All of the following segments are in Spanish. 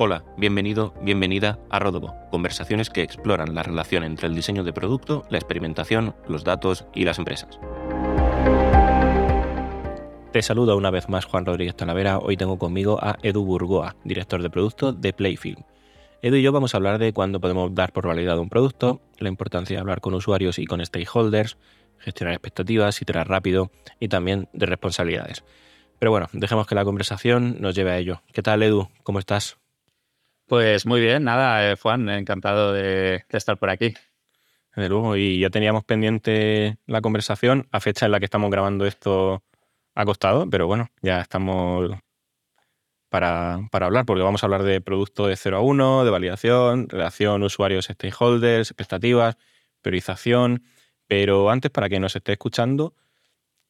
Hola, bienvenido, bienvenida a Rodobo, conversaciones que exploran la relación entre el diseño de producto, la experimentación, los datos y las empresas. Te saludo una vez más Juan Rodríguez Talavera. Hoy tengo conmigo a Edu Burgoa, director de producto de Playfilm. Edu y yo vamos a hablar de cuándo podemos dar por validado un producto, la importancia de hablar con usuarios y con stakeholders, gestionar expectativas, iterar rápido y también de responsabilidades. Pero bueno, dejemos que la conversación nos lleve a ello. ¿Qué tal, Edu? ¿Cómo estás? Pues muy bien, nada, eh, Juan, encantado de, estar por aquí. De luego, y ya teníamos pendiente la conversación a fecha en la que estamos grabando esto acostado, pero bueno, ya estamos para, para, hablar, porque vamos a hablar de producto de 0 a 1, de validación, relación usuarios-stakeholders, expectativas, priorización. Pero antes, para que nos esté escuchando,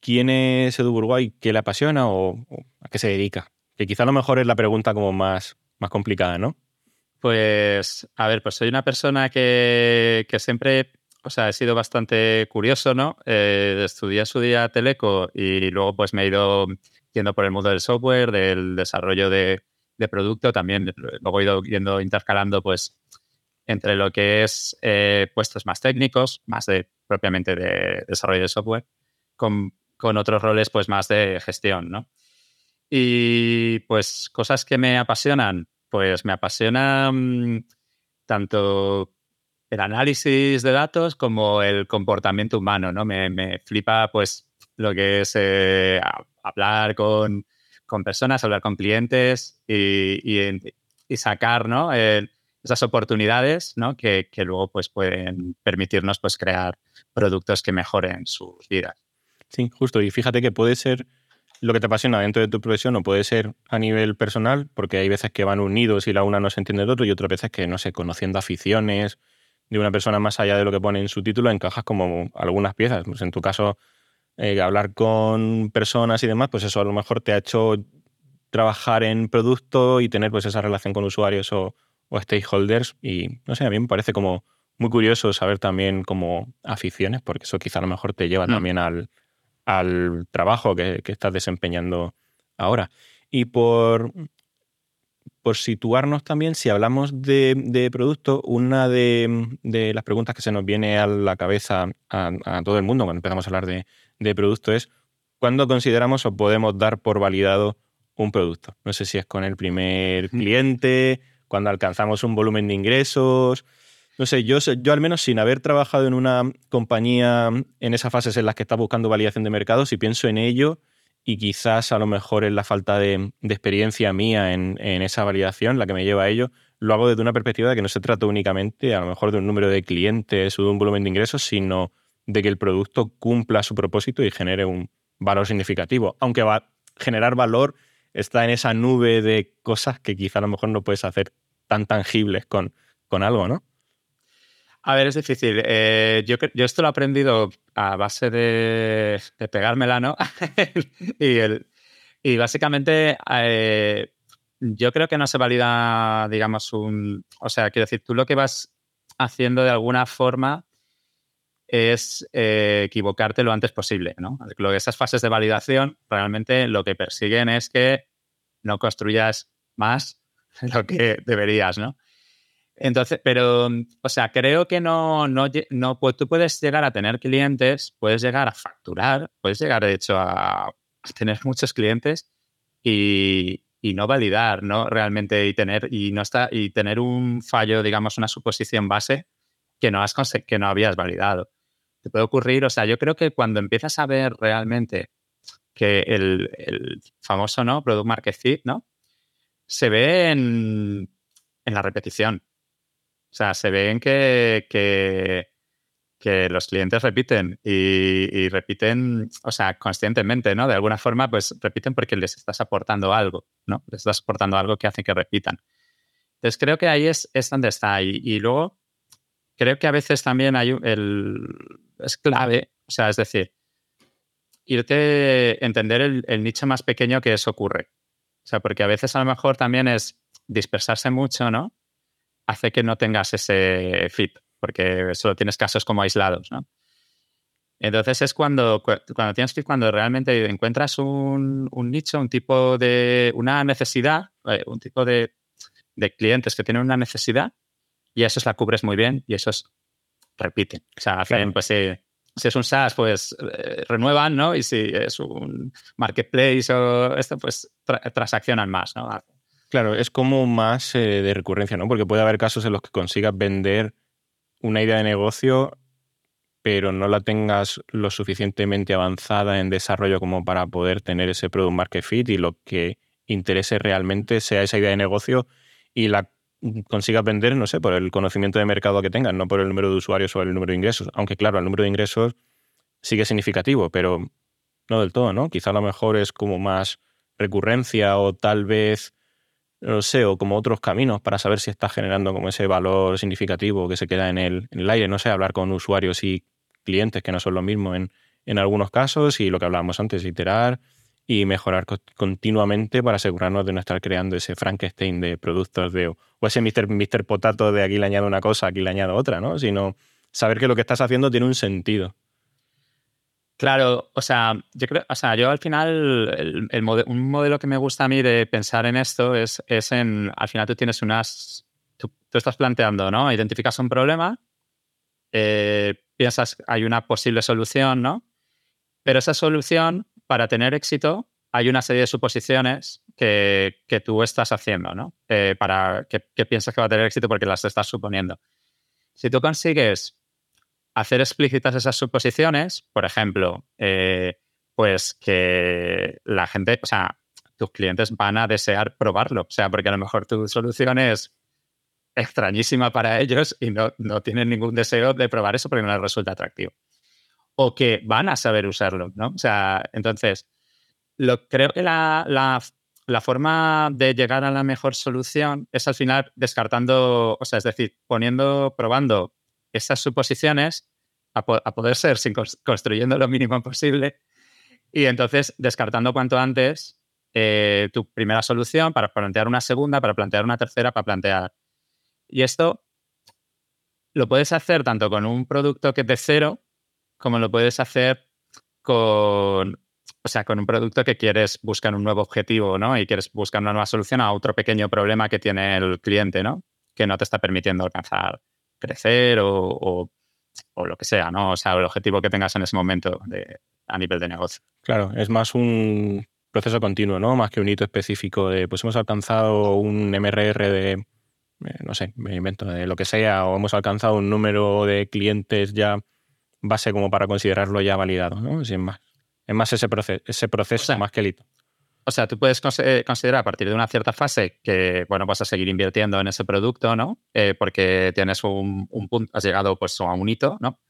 ¿quién es Edu Burguay? ¿Qué le apasiona o, o a qué se dedica? Que quizá a lo mejor es la pregunta como más, más complicada, ¿no? Pues, a ver, pues soy una persona que, siempre, o sea, he sido bastante curioso, ¿no? Eh, estudié su día Teleco y luego pues me he ido yendo por el mundo del software, del desarrollo de, producto, también luego he ido yendo intercalando pues entre lo que es eh, puestos más técnicos, más de propiamente de desarrollo de software, con, con otros roles pues más de gestión, ¿no? Y pues cosas que me apasionan, pues me apasiona mm, tanto el análisis de datos como el comportamiento humano, ¿no? Me, flipa pues lo que es eh, hablar con, personas, hablar con clientes y, sacar, ¿no? esas oportunidades, ¿no? Que, que, luego pues pueden permitirnos pues crear productos que mejoren sus vidas. Sí, justo. Y fíjate que puede ser lo que te apasiona dentro de tu profesión o puede ser a nivel personal, porque hay veces que van unidos y la una no se entiende del otro, y otras veces que, no sé, conociendo aficiones de una persona más allá de lo que pone en su título, encajas como algunas piezas. Pues en tu caso, eh, hablar con personas y demás, pues eso a lo mejor te ha hecho trabajar en producto y tener pues esa relación con usuarios o, stakeholders. Y no sé, a mí me parece como muy curioso saber también como aficiones, porque eso quizá a lo mejor te lleva mm. también al, al trabajo que, estás desempeñando ahora. Y por, por situarnos también, si hablamos de, producto, una de, las preguntas que se nos viene a la cabeza a, todo el mundo cuando empezamos a hablar de, producto es, ¿cuándo consideramos o podemos dar por validado un producto? No sé si es con el primer cliente, cuando alcanzamos un volumen de ingresos, no sé, yo, yo al menos sin haber trabajado en una compañía en esas fases en las que está buscando validación de mercado, si pienso en ello y quizás a lo mejor en la falta de, experiencia mía en, esa validación, la que me lleva a ello, lo hago desde una perspectiva de que no se trata únicamente a lo mejor de un número de clientes o de un volumen de ingresos, sino de que el producto cumpla su propósito y genere un valor significativo. Aunque va a generar valor está en esa nube de cosas que quizá a lo mejor no puedes hacer tan tangibles con, con algo, ¿no? A ver, es difícil. Eh, yo, yo, esto lo he aprendido a base de, pegármela, ¿no? y, el, y, básicamente eh, yo creo que no se valida, digamos, un... O sea, quiero decir, tú lo que vas haciendo de alguna forma es eh, equivocarte lo antes posible, ¿no? Lo, esas fases de validación realmente lo que persiguen es que no construyas más lo que deberías, ¿no? Entonces, pero, o sea, creo que no, no, no, pues tú puedes llegar a tener clientes, puedes llegar a facturar, puedes llegar, de hecho, a tener muchos clientes y, y no validar, ¿no? Realmente y tener, y no está, y tener un fallo, digamos, una suposición base que no, has que no habías validado. Te puede ocurrir, o sea, yo creo que cuando empiezas a ver realmente que el, el famoso, ¿no? Product Market Fit, ¿no? Se ve en, en la repetición. O sea, se ven que, que, los clientes repiten y, repiten, o sea, conscientemente, ¿no? De alguna forma, pues repiten porque les estás aportando algo, ¿no? Les estás aportando algo que hace que repitan. Entonces, creo que ahí es, es donde está. Y, y, luego, creo que a veces también hay el, es clave, o sea, es decir, irte, entender el, el nicho más pequeño que eso ocurre. O sea, porque a veces a lo mejor también es dispersarse mucho, ¿no? Hace que no tengas ese fit, porque solo tienes casos como aislados, ¿no? Entonces es cuando, cuando tienes que cuando realmente encuentras un, nicho, un tipo de, una necesidad, eh, un tipo de, de clientes que tienen una necesidad y eso es la cubres muy bien y eso es repiten. O sea, hacen, pues si, si, es un SaaS, pues eh, renuevan, ¿no? Y si es un marketplace o esto, pues transaccionan más, ¿no? Claro, es como más eh, de recurrencia, ¿no? Porque puede haber casos en los que consigas vender una idea de negocio, pero no la tengas lo suficientemente avanzada en desarrollo como para poder tener ese product market fit y lo que interese realmente sea esa idea de negocio y la consigas vender, no sé, por el conocimiento de mercado que tengas, no por el número de usuarios o el número de ingresos. Aunque claro, el número de ingresos sigue significativo, pero no del todo, ¿no? Quizá a lo mejor es como más recurrencia o tal vez, no sé, o como otros caminos para saber si estás generando como ese valor significativo que se queda en el, en el aire, no sé, hablar con usuarios y clientes que no son lo mismo en, en algunos casos y lo que hablábamos antes, iterar y mejorar continuamente para asegurarnos de no estar creando ese Frankenstein de productos de, o ese Mr. Mister Potato de aquí le añado una cosa, aquí le añado otra, ¿no? Sino saber que lo que estás haciendo tiene un sentido. Claro, o sea, yo creo, o sea, yo al final, un modelo que me gusta a mí de pensar en esto es, es en, al final tú tienes unas, tú, estás planteando, ¿no? Identificas un problema, eh, piensas, hay una posible solución, ¿no? Pero esa solución para tener éxito hay una serie de suposiciones que, tú estás haciendo, ¿no? Eh, para que, piensas que va a tener éxito porque las estás suponiendo. Si tú consigues hacer explícitas esas suposiciones, por ejemplo, eh, pues que la gente, o sea, tus clientes van a desear probarlo, o sea, porque a lo mejor tu solución es extrañísima para ellos y no, no tienen ningún deseo de probar eso porque no les resulta atractivo o que van a saber usarlo, ¿no? O sea, entonces, lo, creo que la, la, forma de llegar a la mejor solución es al final descartando, o sea, es decir, poniendo, probando esas suposiciones a, poder ser sin construyendo lo mínimo posible y entonces descartando cuanto antes eh, tu primera solución para plantear una segunda, para plantear una tercera, para plantear. Y esto lo puedes hacer tanto con un producto que es de cero, como lo puedes hacer con, o sea, con un producto que quieres buscar un nuevo objetivo, ¿no? Y quieres buscar una nueva solución a otro pequeño problema que tiene el cliente, ¿no? Que no te está permitiendo alcanzar, crecer o, lo que sea, ¿no? O sea, el objetivo que tengas en ese momento a nivel de negocio. Claro, es más un proceso continuo, ¿no? Más que un hito específico de, pues hemos alcanzado un MRR de, eh, no sé, me invento, de lo que sea, o hemos alcanzado un número de clientes ya base como para considerarlo ya validado, ¿no? Sin más. Es más ese, proceso, ese proceso más que el hito. O sea, tú puedes eh, considerar a partir de una cierta fase que, bueno, vas a seguir invirtiendo en ese producto, ¿no? Eh, porque tienes un, punto, has llegado pues a un hito, ¿no?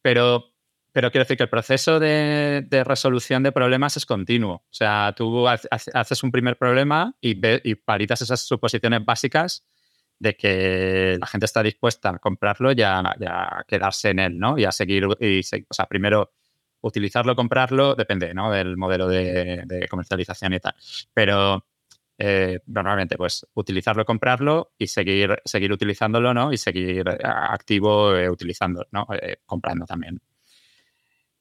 Pero, pero quiero decir que el proceso de, resolución de problemas es continuo. O sea, tú haces un primer problema y, y paritas esas suposiciones básicas de que la gente está dispuesta a comprarlo y a, quedarse en él, ¿no? Y a seguir, o sea, primero utilizarlo, comprarlo, depende, ¿no? Del modelo de, comercialización y tal. Pero eh, normalmente, pues, utilizarlo, comprarlo y seguir, seguir utilizándolo, ¿no? Y seguir eh, activo eh, utilizando, ¿no? comprando también.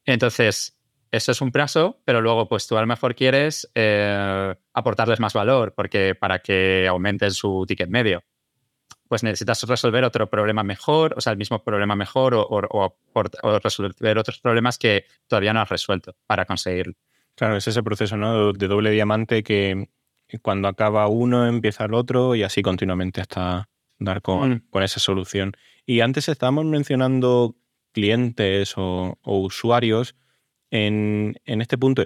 Entonces, eso es un plazo, pero luego, pues tú a lo mejor quieres aportarles más valor, porque para que aumenten su ticket medio pues necesitas resolver otro problema mejor, o sea, el mismo problema mejor o, resolver otros problemas que todavía no has resuelto para conseguirlo. Claro, es ese proceso ¿no? de doble diamante que cuando acaba uno empieza el otro y así continuamente hasta dar con, mm. con esa solución. Y antes estábamos mencionando clientes o, usuarios. En, este punto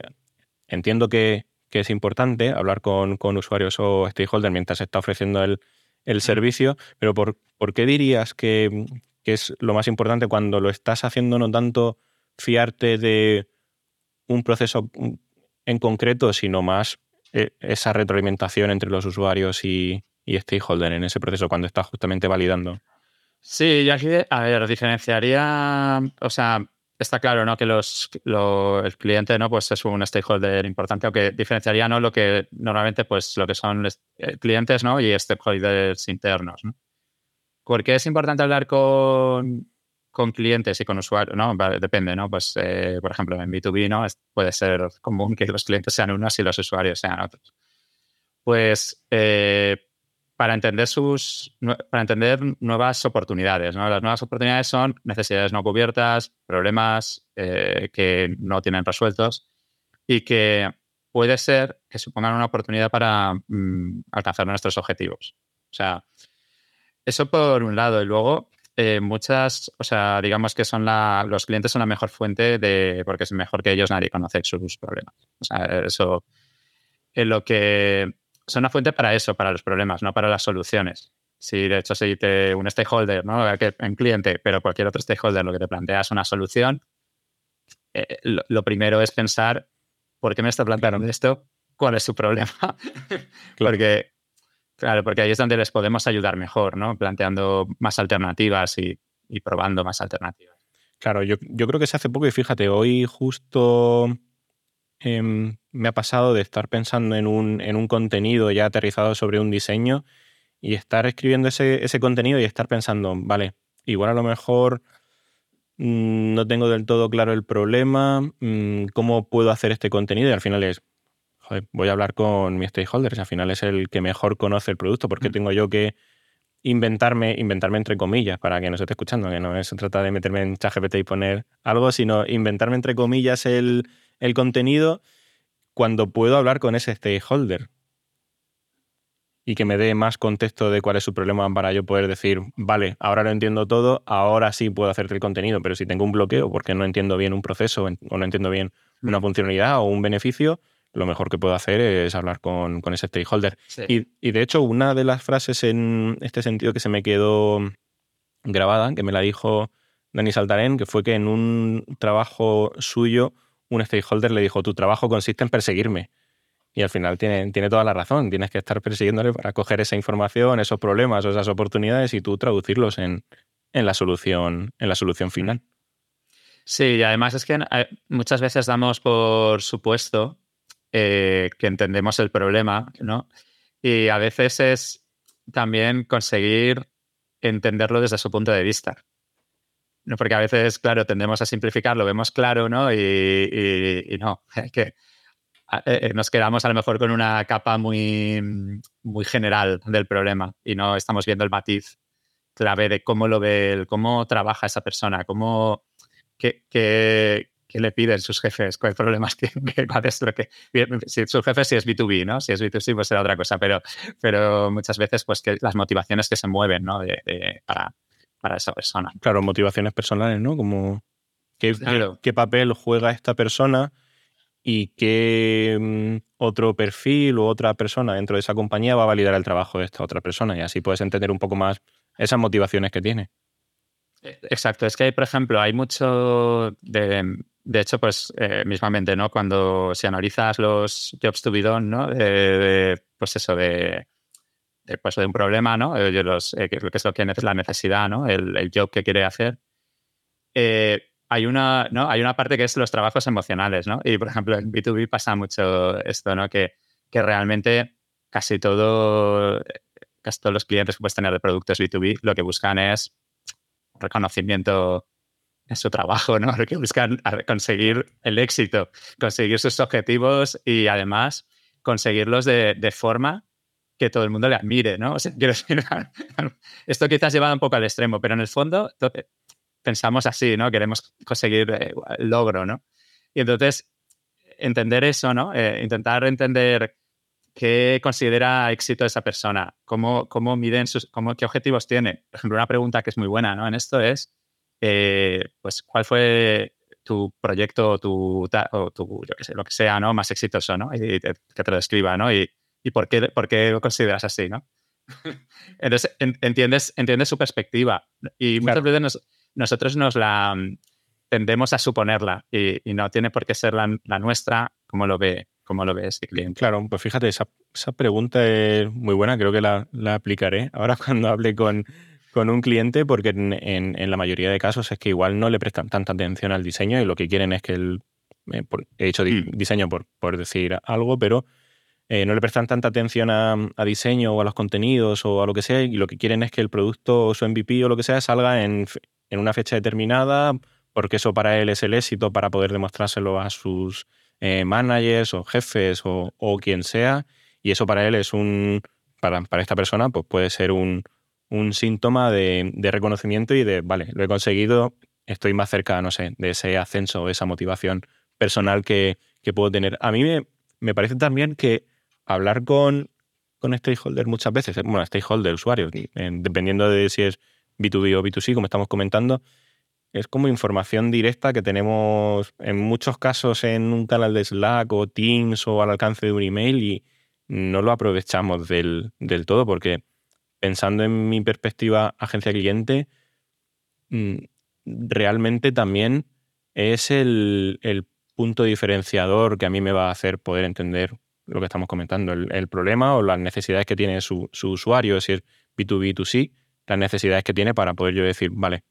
entiendo que, es importante hablar con, con usuarios o stakeholders mientras se está ofreciendo el, el servicio, pero ¿por, ¿por qué dirías que, es lo más importante cuando lo estás haciendo no tanto fiarte de un proceso en concreto, sino más eh, esa retroalimentación entre los usuarios y, y stakeholder en ese proceso cuando estás justamente validando? Sí, yo aquí, a ver, diferenciaría, o sea, está claro, ¿no? Que los, el cliente, ¿no? Pues es un stakeholder importante, aunque diferenciaría, ¿no? Lo que normalmente, pues, lo que son eh, clientes, ¿no? Y stakeholders internos, ¿no? ¿Por qué es importante hablar con, con clientes y con usuarios? ¿no? Depende, ¿no? Pues, eh, por ejemplo, en B2B, ¿no? puede ser común que los clientes sean unos y los usuarios sean otros. Pues, eh, para entender sus para entender nuevas oportunidades. ¿no? Las nuevas oportunidades son necesidades no cubiertas, problemas eh, que no tienen resueltos y que puede ser que supongan una oportunidad para mm, alcanzar nuestros objetivos. O sea, eso por un lado. Y luego, eh, muchas, o sea, digamos que son la, los clientes son la mejor fuente de, porque es mejor que ellos, nadie conoce sus problemas. O sea, eso es lo que son una fuente para eso, para los problemas, no para las soluciones. Si de hecho si te, un stakeholder, ¿no? un cliente, pero cualquier otro stakeholder lo que te plantea es una solución, eh, lo, primero es pensar, ¿por qué me está planteando esto? ¿Cuál es su problema? porque, claro, porque ahí es donde les podemos ayudar mejor, ¿no? Planteando más alternativas y, probando más alternativas. Claro, yo, yo creo que se hace poco y fíjate, hoy justo Em, me ha pasado de estar pensando en un, en un, contenido ya aterrizado sobre un diseño y estar escribiendo ese, ese contenido y estar pensando, vale, igual a lo mejor mm, no tengo del todo claro el problema, mm, cómo puedo hacer este contenido y al final es, joder, voy a hablar con mi stakeholders, al final es el que mejor conoce el producto, porque mm. tengo yo que inventarme, inventarme entre comillas, para que no se esté escuchando, que no se trata de meterme en ChatGPT y poner algo, sino inventarme entre comillas el el contenido cuando puedo hablar con ese stakeholder y que me dé más contexto de cuál es su problema para yo poder decir, vale, ahora lo entiendo todo, ahora sí puedo hacerte el contenido, pero si tengo un bloqueo porque no entiendo bien un proceso o no entiendo bien una mm. funcionalidad o un beneficio, lo mejor que puedo hacer es hablar con, ese stakeholder. Y, y, de hecho, una de las frases en este sentido que se me quedó grabada, que me la dijo Dani Saltarén, que fue que en un trabajo suyo un stakeholder le dijo, tu trabajo consiste en perseguirme. Y al final tiene, toda la razón, tienes que estar persiguiéndole para coger esa información, esos problemas o esas oportunidades y tú traducirlos en, la, solución, en la solución final. Sí, y además es que eh, muchas veces damos por supuesto eh, que entendemos el problema, ¿no? Y a veces es también conseguir entenderlo desde su punto de vista porque a veces, claro, tendemos a simplificar, lo vemos claro, ¿no? Y, no, que eh, eh, nos quedamos a lo mejor con una capa muy, muy general del problema y no estamos viendo el matiz clave de cómo lo ve, cómo trabaja esa persona, cómo, qué, qué, le piden sus jefes, qué problemas tienen, que, si sus jefes si es B2B, ¿no? Si es B2C, pues será otra cosa, pero, pero muchas veces, pues que las motivaciones que se mueven, ¿no? para, para esa persona. Claro, motivaciones personales, ¿no? Como qué, qué, papel juega esta persona y qué mm, otro perfil o otra persona dentro de esa compañía va a validar el trabajo de esta otra persona y así puedes entender un poco más esas motivaciones que tiene. E, exacto, es que, por ejemplo, hay mucho de, de hecho, pues eh, mismamente, ¿no? Cuando si analizas los jobs to be done, ¿no? pues eso, de pues, de un problema, ¿no? Eh, los, eh, que es lo que es la necesidad, ¿no? El, job que quiere hacer. Eh, hay, una, ¿no? hay una parte que es los trabajos emocionales, ¿no? Y, por ejemplo, en B2B pasa mucho esto, ¿no? Que, que realmente casi todo, casi todos los clientes que puedes tener de productos B2B lo que buscan es reconocimiento en su trabajo, ¿no? Lo que buscan conseguir el éxito, conseguir sus objetivos y además conseguirlos de, de forma que todo el mundo le admire, ¿no? O quiero decir, esto quizás llevado un poco al extremo, pero en el fondo pensamos así, ¿no? Queremos conseguir eh, el logro, ¿no? Y entonces, entender eso, ¿no? Eh, intentar entender qué considera éxito esa persona, cómo, cómo miden sus, cómo, qué objetivos tiene. Por ejemplo, una pregunta que es muy buena, ¿no? En esto es, eh, pues, ¿cuál fue tu proyecto tu, o tu yo qué sé, lo que sea, ¿no? Más exitoso, ¿no? Y, que te lo describa, ¿no? Y por qué, por qué lo consideras así, ¿no? Entonces, entiendes, entiendes su perspectiva y muchas veces nosotros nos la mm, tendemos a suponerla y, no tiene por qué ser la, nuestra como lo ve como lo ve ese cliente. Claro, pues fíjate, esa, pregunta es muy buena, creo que la, aplicaré ahora cuando hable con, con un cliente, porque en, la mayoría de casos es que igual no le prestan tanta atención al diseño y lo que quieren es que el... Eh, he hecho mm. diseño por, por decir algo, pero eh, no le prestan tanta atención a, diseño o a los contenidos o a lo que sea y lo que quieren es que el producto o su MVP o lo que sea salga en, una fecha determinada porque eso para él es el éxito para poder demostrárselo a sus eh, managers o jefes o, quien sea y eso para él es un para, esta persona, pues puede ser un, síntoma de, reconocimiento y de, vale, lo he conseguido, estoy más cerca, no sé, de ese ascenso, de esa motivación personal que, puedo tener. A mí me, parece también que hablar con, con stakeholders muchas veces, bueno, stakeholder, usuarios, dependiendo de si es B2B o B2C, como estamos comentando, es como información directa que tenemos en muchos casos en un canal de Slack o Teams o al alcance de un email y no lo aprovechamos del, todo porque pensando en mi perspectiva agencia cliente, mm, realmente también es el, punto diferenciador que a mí me va a hacer poder entender lo que estamos comentando, el, problema o las necesidades que tiene su, su usuario, es B2B, B2C, las necesidades que tiene para poder yo decir, vale,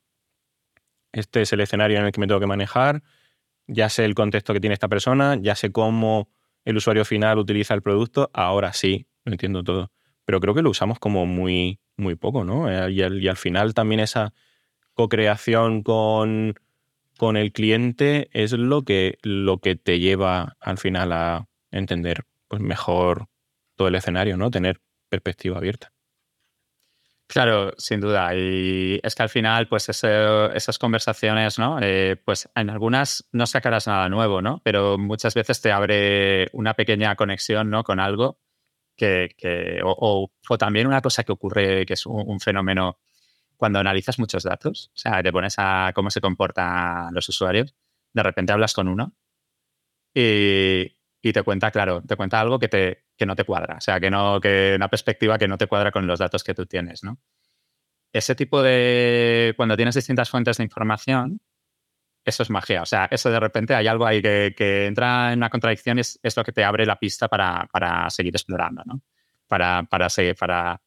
este es el escenario en el que me tengo que manejar, ya sé el contexto que tiene esta persona, ya sé cómo el usuario final utiliza el producto, ahora sí, lo entiendo todo. Pero creo que lo usamos como muy, muy poco, ¿no? Eh, y al, final también esa co-creación con, con el cliente es lo que, lo que te lleva al final a entender pues, mejor todo el escenario, ¿no? Tener perspectiva abierta. Claro, sin duda. Y es que al final, pues esas conversaciones, ¿no? Eh, pues en algunas no sacarás nada nuevo, ¿no? Pero muchas veces te abre una pequeña conexión, ¿no? Con algo que, o, también una cosa que ocurre, que es un, fenómeno cuando analizas muchos datos, o sea, te pones a cómo se comportan los usuarios, de repente hablas con uno y, y te cuenta, claro, te cuenta algo que, te, que no te cuadra, o sea, que, no, que una perspectiva que no te cuadra con los datos que tú tienes, ¿no? Ese tipo de, cuando tienes distintas fuentes de información, eso es magia, o sea, eso de repente hay algo ahí que, que entra en una contradicción y es, es, lo que te abre la pista para, para seguir explorando, ¿no? Para, para, seguir, para,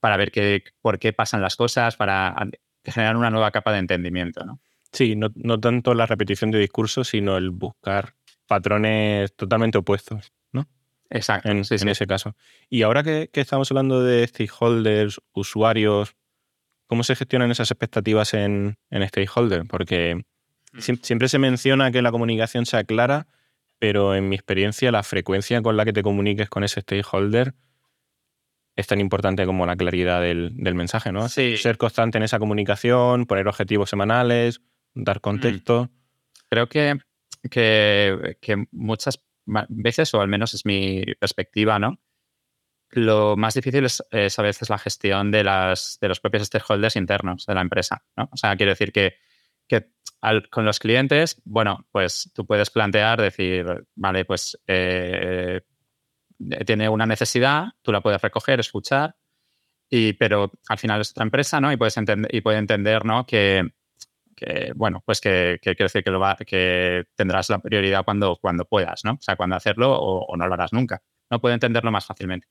para ver qué, por qué pasan las cosas, para generar una nueva capa de entendimiento, ¿no? Sí, no, no tanto la repetición de discursos, sino el buscar patrones totalmente opuestos, ¿no? Exacto. En, ese caso. Y ahora que, estamos hablando de stakeholders, usuarios, ¿cómo se gestionan esas expectativas en, en stakeholder? Porque mm. siempre se menciona que la comunicación sea clara, pero en mi experiencia la frecuencia con la que te comuniques con ese stakeholder es tan importante como la claridad del, mensaje, ¿no? Ser constante en esa comunicación, poner objetivos semanales, dar contexto. Mm. Creo que que, muchas veces, o al menos es mi perspectiva, ¿no? Lo más difícil es, a veces la gestión de, las, de los propios stakeholders internos de la empresa, ¿no? O sea, quiero decir que, que con los clientes, bueno, pues tú puedes plantear, decir, vale, pues eh, tiene una necesidad, tú la puedes recoger, escuchar, y, pero al final es otra empresa, ¿no? Y puedes entender, y puede entender, ¿no? Que, que, bueno, pues que, que quiero decir que, lo va, tendrás la prioridad cuando, puedas, ¿no? O sea, cuando hacerlo o, no lo harás nunca. No puedo entenderlo más fácilmente.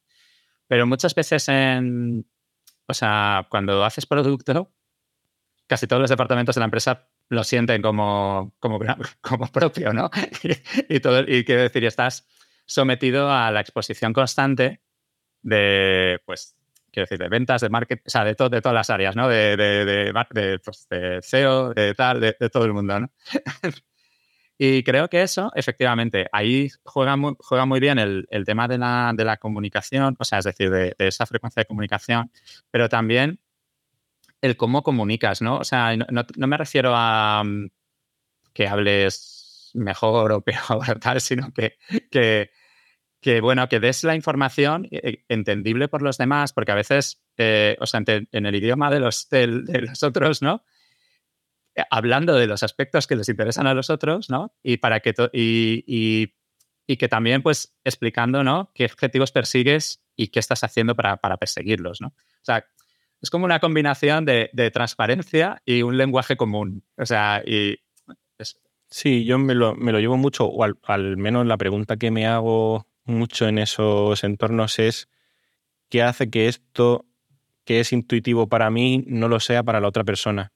Pero muchas veces en, o sea, cuando haces producto, casi todos los departamentos de la empresa lo sienten como, como, como propio, ¿no? y, todo, y quiero decir, estás sometido a la exposición constante de, pues, quiero decir, de ventas, de marketing, o sea, de, de todas las áreas, ¿no? De, de, de, pues, SEO, de tal, de, todo el mundo, ¿no? y creo que eso, efectivamente, ahí juega muy, juega muy bien el, el tema de la, de la, comunicación, o sea, es decir, de, esa frecuencia de comunicación, pero también el cómo comunicas, ¿no? O sea, no, no, me refiero a mm, que hables mejor o peor, tal, sino que, que que, bueno, que des la información eh, eh, entendible por los demás, porque a veces, eh, o sea, en, el idioma de los, de, los otros, ¿no? hablando de los aspectos que les interesan a los otros, ¿no? Y para que y, y, que también, pues, explicando, ¿no? Qué objetivos persigues y qué estás haciendo para, para perseguirlos, ¿no? O sea, es como una combinación de, de transparencia y un lenguaje común. O sea, y... Sí, yo me lo, me lo, llevo mucho, o al menos la pregunta que me hago mucho en esos entornos es qué hace que esto que es intuitivo para mí no lo sea para la otra persona.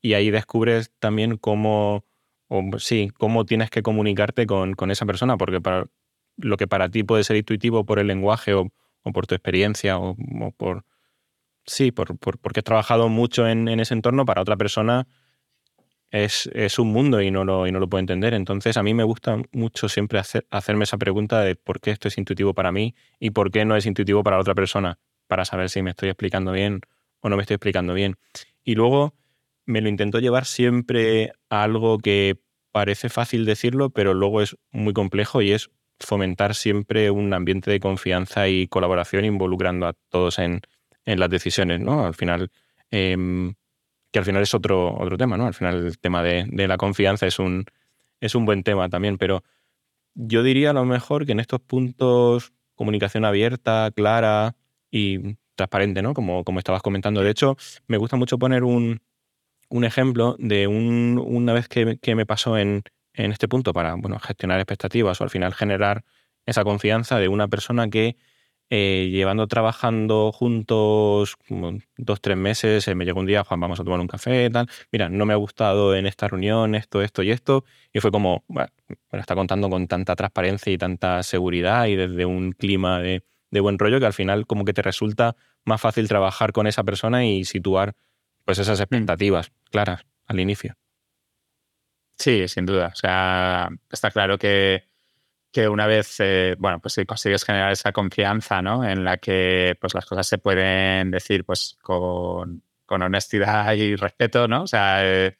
Y ahí descubres también cómo, o, sí, cómo tienes que comunicarte con, esa persona, porque para, lo que para ti puede ser intuitivo por el lenguaje o, por tu experiencia o, por... Sí, por, porque has trabajado mucho en, ese entorno, para otra persona es, es, un mundo y no, lo, y no lo puede entender. Entonces a mí me gusta mucho siempre hacer, hacerme esa pregunta de por qué esto es intuitivo para mí y por qué no es intuitivo para otra persona, para saber si me estoy explicando bien o no me estoy explicando bien. Y luego me lo intento llevar siempre a algo que parece fácil decirlo, pero luego es muy complejo y es fomentar siempre un ambiente de confianza y colaboración involucrando a todos en, en las decisiones, ¿no? Al final, em, que al final es otro, otro tema, ¿no? Al final el tema de, de, la confianza es un, es un buen tema también, pero yo diría a lo mejor que en estos puntos comunicación abierta, clara y transparente, ¿no? Como, como estabas comentando. De hecho, me gusta mucho poner un, un ejemplo de un, una vez que, que me pasó en, en este punto para bueno, gestionar expectativas o al final generar esa confianza de una persona que eh, llevando trabajando juntos dos, tres meses, eh, me llegó un día, Juan, vamos a tomar un café, tal. Mira, no me ha gustado en esta reunión esto, esto y esto. Y fue como, bueno, me lo está contando con tanta transparencia y tanta seguridad y desde un clima de, de, buen rollo que al final como que te resulta más fácil trabajar con esa persona y situar pues esas mm. expectativas claras al inicio. Sí, sin duda. O sea, está claro que, que una vez, eh, bueno, pues si consigues generar esa confianza, ¿no? En la que pues las cosas se pueden decir pues con, con honestidad y respeto, ¿no? O sea, eh,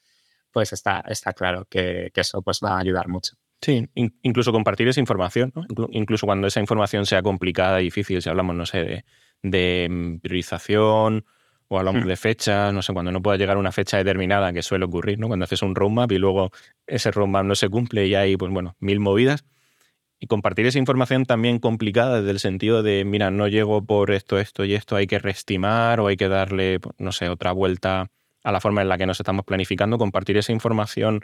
pues está, está claro que, que, eso pues va a ayudar mucho. Sí, incluso compartir esa información, ¿no? Incluso cuando esa información sea complicada y difícil, si hablamos, no sé, de, de mm, priorización o hablamos hmm. de fechas, no sé, cuando no pueda llegar a una fecha determinada, que suele ocurrir, ¿no? Cuando haces un roadmap y luego ese roadmap no se cumple y hay, pues bueno, mil movidas. Y compartir esa información también complicada desde el sentido de, mira, no llego por esto, esto y esto, hay que reestimar o hay que darle, no sé, otra vuelta a la forma en la que nos estamos planificando. Compartir esa información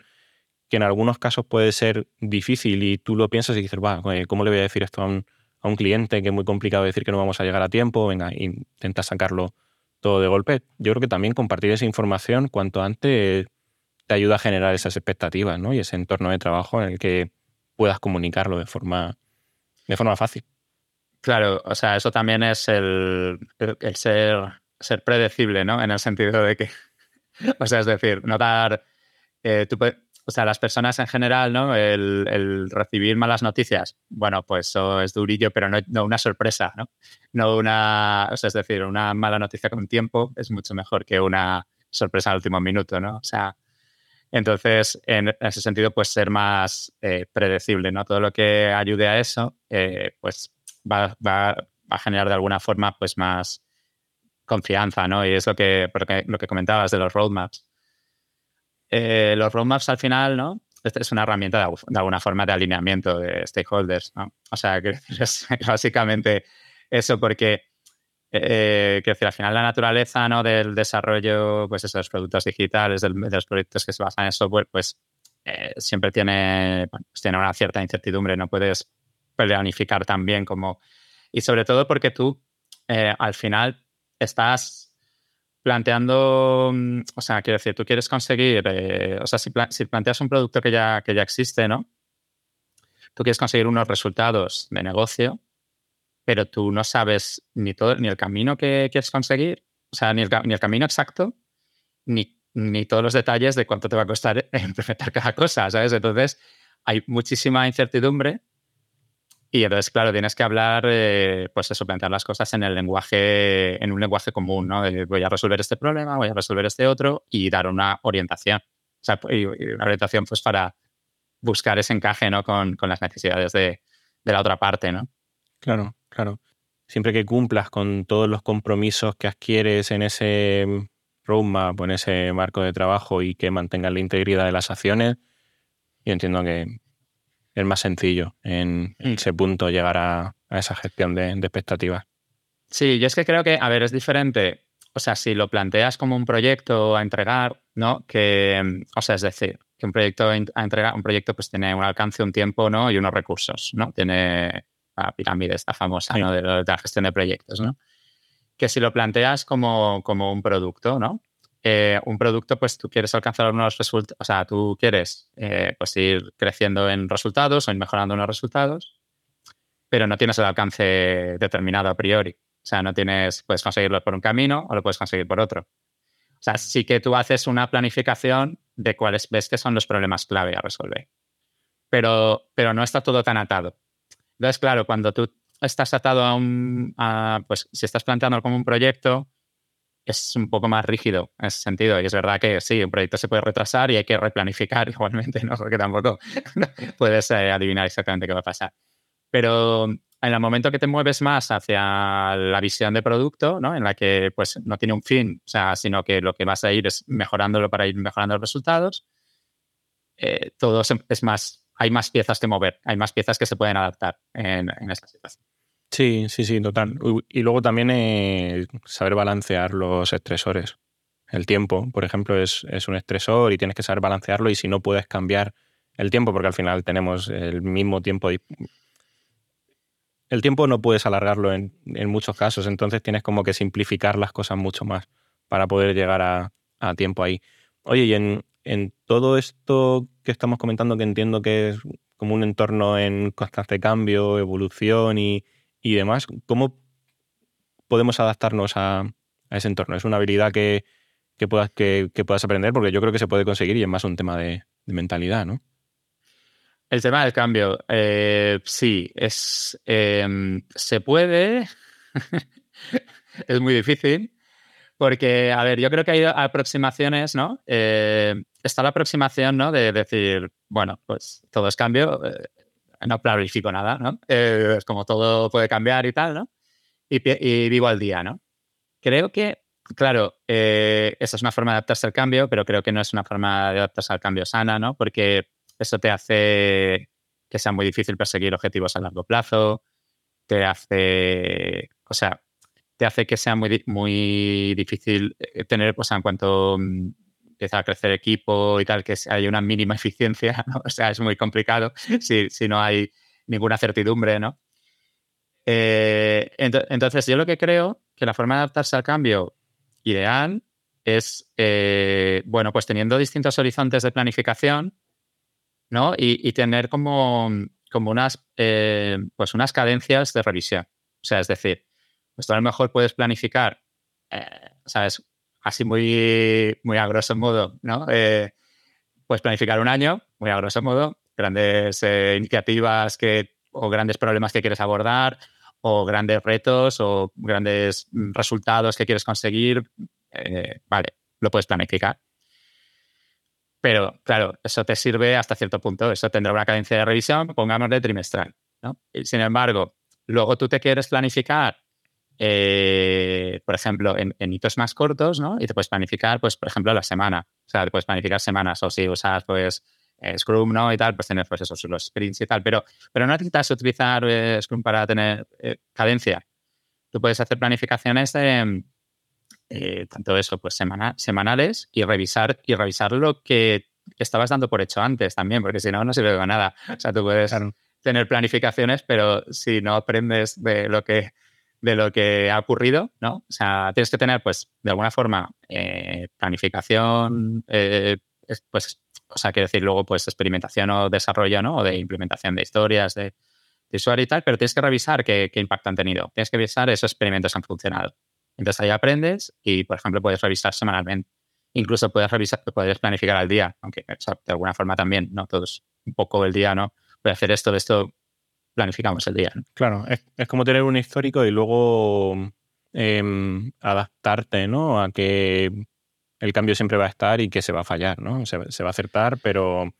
que en algunos casos puede ser difícil y tú lo piensas y dices, va, ¿cómo le voy a decir esto a un, a un cliente que es muy complicado decir que no vamos a llegar a tiempo? Venga, intenta sacarlo todo de golpe. Yo creo que también compartir esa información cuanto antes te ayuda a generar esas expectativas ¿no? y ese entorno de trabajo en el que puedas comunicarlo de forma, de forma fácil. Claro, o sea, eso también es el, el ser, ser predecible, ¿no? En el sentido de que, o sea, es decir, notar, eh, tú o sea, las personas en general, ¿no? El, recibir malas noticias, bueno, pues eso es durillo, pero no, una sorpresa, ¿no? No una, o sea, es decir, una mala noticia con tiempo es mucho mejor que una sorpresa al último minuto, ¿no? O sea, entonces, en ese sentido, pues ser más eh, predecible, ¿no? Todo lo que ayude a eso, eh, pues va, a generar de alguna forma, pues más confianza, ¿no? Y es lo que, lo que comentabas de los roadmaps eh, los roadmaps al final, ¿no? Es una herramienta de, alguna forma de alineamiento de stakeholders, ¿no? O sea, que es básicamente eso porque, eh, que decir, al final la naturaleza, ¿no? Del desarrollo, pues esos productos digitales, de los proyectos que se basan en software, pues eh, siempre tiene, pues tiene una cierta incertidumbre, no puedes planificar tan bien como... Y sobre todo porque tú, eh, al final, estás planteando, mm, o sea, quiero decir, tú quieres conseguir, o sea, si, planteas un producto que ya, que ya existe, ¿no? Tú quieres conseguir unos resultados de negocio, pero tú no sabes ni, todo, ni el camino que quieres conseguir, o sea, ni el, camino exacto, ni, ni todos los detalles de cuánto te va a costar implementar cada cosa, ¿sabes? Entonces, hay muchísima incertidumbre y entonces, claro, tienes que hablar, eh, pues eso, plantear las cosas en el lenguaje, en un lenguaje común, ¿no? voy a resolver este problema, voy a resolver este otro y dar una orientación. Una orientación pues para buscar ese encaje, ¿no? Con, con las necesidades de, de, la otra parte, ¿no? Claro, claro. Siempre que cumplas con todos los compromisos que adquieres en ese roadmap o en ese marco de trabajo y que mantengas la integridad de las acciones, yo entiendo que es más sencillo en mm. ese punto llegar a, esa gestión de, expectativas. Sí, yo es que creo que, a ver, es diferente. O sea, si lo planteas como un proyecto a entregar, ¿no? Que, o sea, es decir, que un proyecto a entregar, un proyecto pues tiene un alcance, un tiempo, ¿no? Y unos recursos, ¿no? Tiene la pirámide esta famosa, ¿no? De, de, la gestión de proyectos, ¿no? Que si lo planteas como, como un producto, ¿no? Eh, un producto, pues tú quieres alcanzar unos resultados, o sea, tú quieres eh, pues ir creciendo en resultados o ir mejorando unos resultados, pero no tienes el alcance determinado a priori. O sea, no tienes, puedes conseguirlo por un camino o lo puedes conseguir por otro. O sea, sí que tú haces una planificación de cuáles ves que son los problemas clave a resolver. Pero, pero no está todo tan atado. Entonces, claro, cuando tú estás atado a un, pues si estás planteando como un proyecto, es un poco más rígido en ese sentido. Y es verdad que sí, un proyecto se puede retrasar y hay que replanificar igualmente, ¿no? Porque tampoco puedes eh, adivinar exactamente qué va a pasar. Pero en el momento que te mueves más hacia la visión de producto, ¿no? En la que pues no tiene un fin, o sea, sino que lo que vas a ir es mejorándolo para ir mejorando los resultados, eh, todo es más, hay más piezas que mover, hay más piezas que se pueden adaptar en, en esta situación. Sí, sí, sí, total. Y luego también eh, saber balancear los estresores. El tiempo, por ejemplo, es, un estresor y tienes que saber balancearlo y si no puedes cambiar el tiempo, porque al final tenemos el mismo tiempo. El tiempo no puedes alargarlo en, muchos casos, entonces tienes como que simplificar las cosas mucho más para poder llegar a, tiempo ahí. Oye, y en, en todo esto que estamos comentando, que entiendo que es como un entorno en constante cambio, evolución y, y demás, ¿cómo podemos adaptarnos a, ese entorno? ¿Es una habilidad que, puedas, que, puedas aprender? Porque yo creo que se puede conseguir y es más un tema de, mentalidad, ¿no? El tema del cambio, eh, sí, es, em, se puede, es muy difícil, porque, a ver, yo creo que hay aproximaciones, ¿no? Eh, está la aproximación, ¿no? De decir, bueno, pues todo es cambio, eh, no planifico nada, ¿no? Eh, es como todo puede cambiar y tal, ¿no? Y, vivo al día, ¿no? Creo que, claro, esa es una forma de adaptarse al cambio, pero creo que no es una forma de adaptarse al cambio sana, ¿no? Porque eso te hace que sea muy difícil perseguir objetivos a largo plazo, te hace, o sea, te hace que sea muy, muy difícil eh, tener, sea, en cuanto mm, empieza a crecer equipo y tal, que hay una mínima eficiencia. O sea, es muy complicado si, si no hay ninguna certidumbre, ¿no? Eh, entonces, yo lo que creo que la forma de adaptarse al cambio ideal es, eh, bueno, pues teniendo distintos horizontes de planificación, ¿no? Y, tener como, como unas, pues unas cadencias de revisión. O sea, es decir, pues tú a lo mejor puedes planificar, ¿sabes? así muy, muy a grosso modo, ¿no? Eh, pues planificar un año, muy a grosso modo, grandes eh, iniciativas que, o grandes problemas que quieres abordar, o grandes retos, o grandes resultados que quieres conseguir, eh, vale, lo puedes planificar. Pero, claro, eso te sirve hasta cierto punto. Eso tendrá una cadencia de revisión, pongámosle trimestral. ¿no? sin embargo, luego tú te quieres planificar eh, por ejemplo, en, hitos más cortos, ¿no? Y te puedes planificar, pues, por ejemplo, la semana. O sea, te puedes planificar semanas o si usas, pues, eh, Scrum, ¿no? Y tal, pues tener, pues, esos los sprints y tal. Pero, pero no necesitas utilizar eh, Scrum para tener cadencia. Tú puedes hacer planificaciones de tanto eso, pues, semana, semanales y revisar, y revisar lo que estabas dando por hecho antes también, porque si no, no sirve de nada. O sea, tú puedes tener planificaciones, pero si no aprendes de lo que de lo que ha ocurrido, ¿no? O sea, tienes que tener, pues, de alguna forma, eh, planificación, eh, pues, o sea, quiero decir, luego, pues, experimentación o desarrollo, ¿no? O de implementación de historias, de, usuario y tal, pero tienes que revisar qué, impacto han tenido. Tienes que revisar esos experimentos han funcionado. Entonces ahí aprendes y, por ejemplo, puedes revisar semanalmente. Incluso puedes revisar, puedes planificar al día, aunque de alguna forma también, ¿no? Todos un poco el día, ¿no? Voy a hacer esto, de esto, planificamos el día. Claro, es, como tener un histórico y luego em, adaptarte, ¿no? A que el cambio siempre va a estar y que se va a fallar, ¿no? Se, va a acertar, pero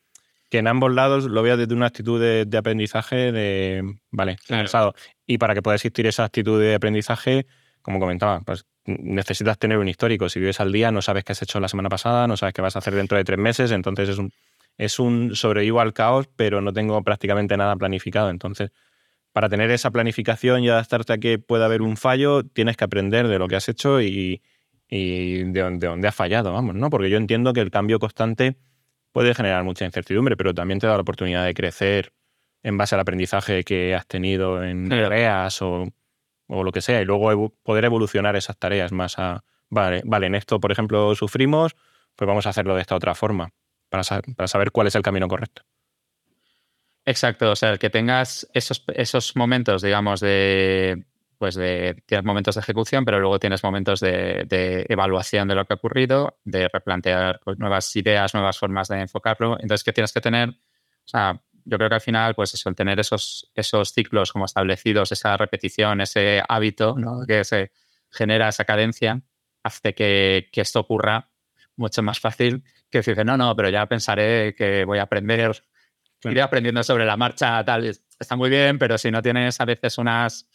que en ambos lados lo veas desde una actitud de, aprendizaje de, vale, claro. Y para que pueda existir esa actitud de aprendizaje, como comentaba, pues necesitas tener un histórico. Si vives al día, no sabes qué has hecho la semana pasada, no sabes qué vas a hacer dentro de tres meses, entonces es un es un sobrevivo al caos, pero no tengo prácticamente nada planificado. Entonces, para tener esa planificación y adaptarte a que pueda haber un fallo, tienes que aprender de lo que has hecho y, de, dónde has fallado, vamos, ¿no? Porque yo entiendo que el cambio constante puede generar mucha incertidumbre, pero también te da la oportunidad de crecer en base al aprendizaje que has tenido en tareas o, o, lo que sea, y luego poder evolucionar esas tareas más a, vale, vale, en esto, por ejemplo, sufrimos, pues vamos a hacerlo de esta otra forma para, saber cuál es el camino correcto. Exacto, o sea, el que tengas esos, esos momentos, digamos, de pues de, tienes momentos de ejecución, pero luego tienes momentos de, evaluación de lo que ha ocurrido, de replantear pues, nuevas ideas, nuevas formas de enfocarlo. Entonces, ¿qué tienes que tener? O sea, yo creo que al final, pues eso, el tener esos, esos ciclos como establecidos, esa repetición, ese hábito ¿no? que se genera esa cadencia, hace que, que esto ocurra mucho más fácil que decir, no, no, pero ya pensaré que voy a aprender, iré aprendiendo sobre la marcha, tal. Está muy bien, pero si no tienes a veces unas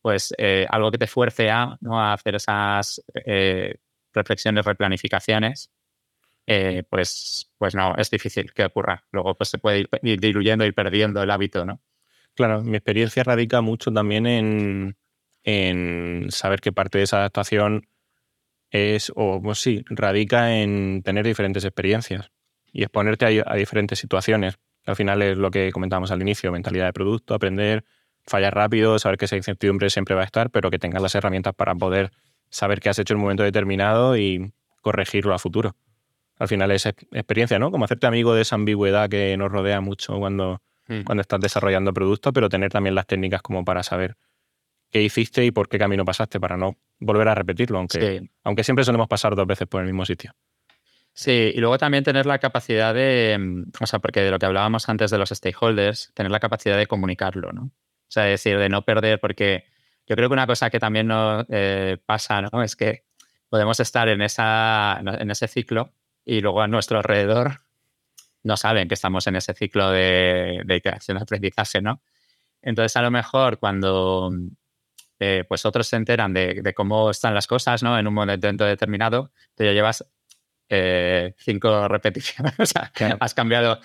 pues eh, algo que te fuerce a, ¿no? a hacer esas eh, reflexiones, replanificaciones, eh, pues, pues no, es difícil que ocurra. Luego pues se puede ir, diluyendo, y perdiendo el hábito, ¿no? Claro, mi experiencia radica mucho también en, en saber que parte de esa adaptación es, o pues sí, radica en tener diferentes experiencias y exponerte a, a diferentes situaciones. Al final es lo que comentábamos al inicio, mentalidad de producto, aprender, fallar rápido, saber que esa incertidumbre siempre va a estar, pero que tengas las herramientas para poder saber qué has hecho en un momento determinado y corregirlo a futuro. Al final es experiencia, ¿no? Como hacerte amigo de esa ambigüedad que nos rodea mucho cuando, hmm. cuando estás desarrollando productos, pero tener también las técnicas como para saber qué hiciste y por qué camino pasaste para no volver a repetirlo, aunque, aunque siempre solemos pasar dos veces por el mismo sitio. Sí, y luego también tener la capacidad de, mm, o sea, porque de lo que hablábamos antes de los stakeholders, tener la capacidad de comunicarlo, ¿no? O sea, es decir, de no perder, porque yo creo que una cosa que también nos eh, pasa, ¿no? Es que podemos estar en, esa, en ese ciclo y luego a nuestro alrededor no saben que estamos en ese ciclo de, de iteración de aprendizaje, ¿no? Entonces, a lo mejor cuando eh, pues otros se enteran de, de, cómo están las cosas, ¿no? En un momento determinado, te lo llevas eh, cinco repeticiones. o sea, has cambiado,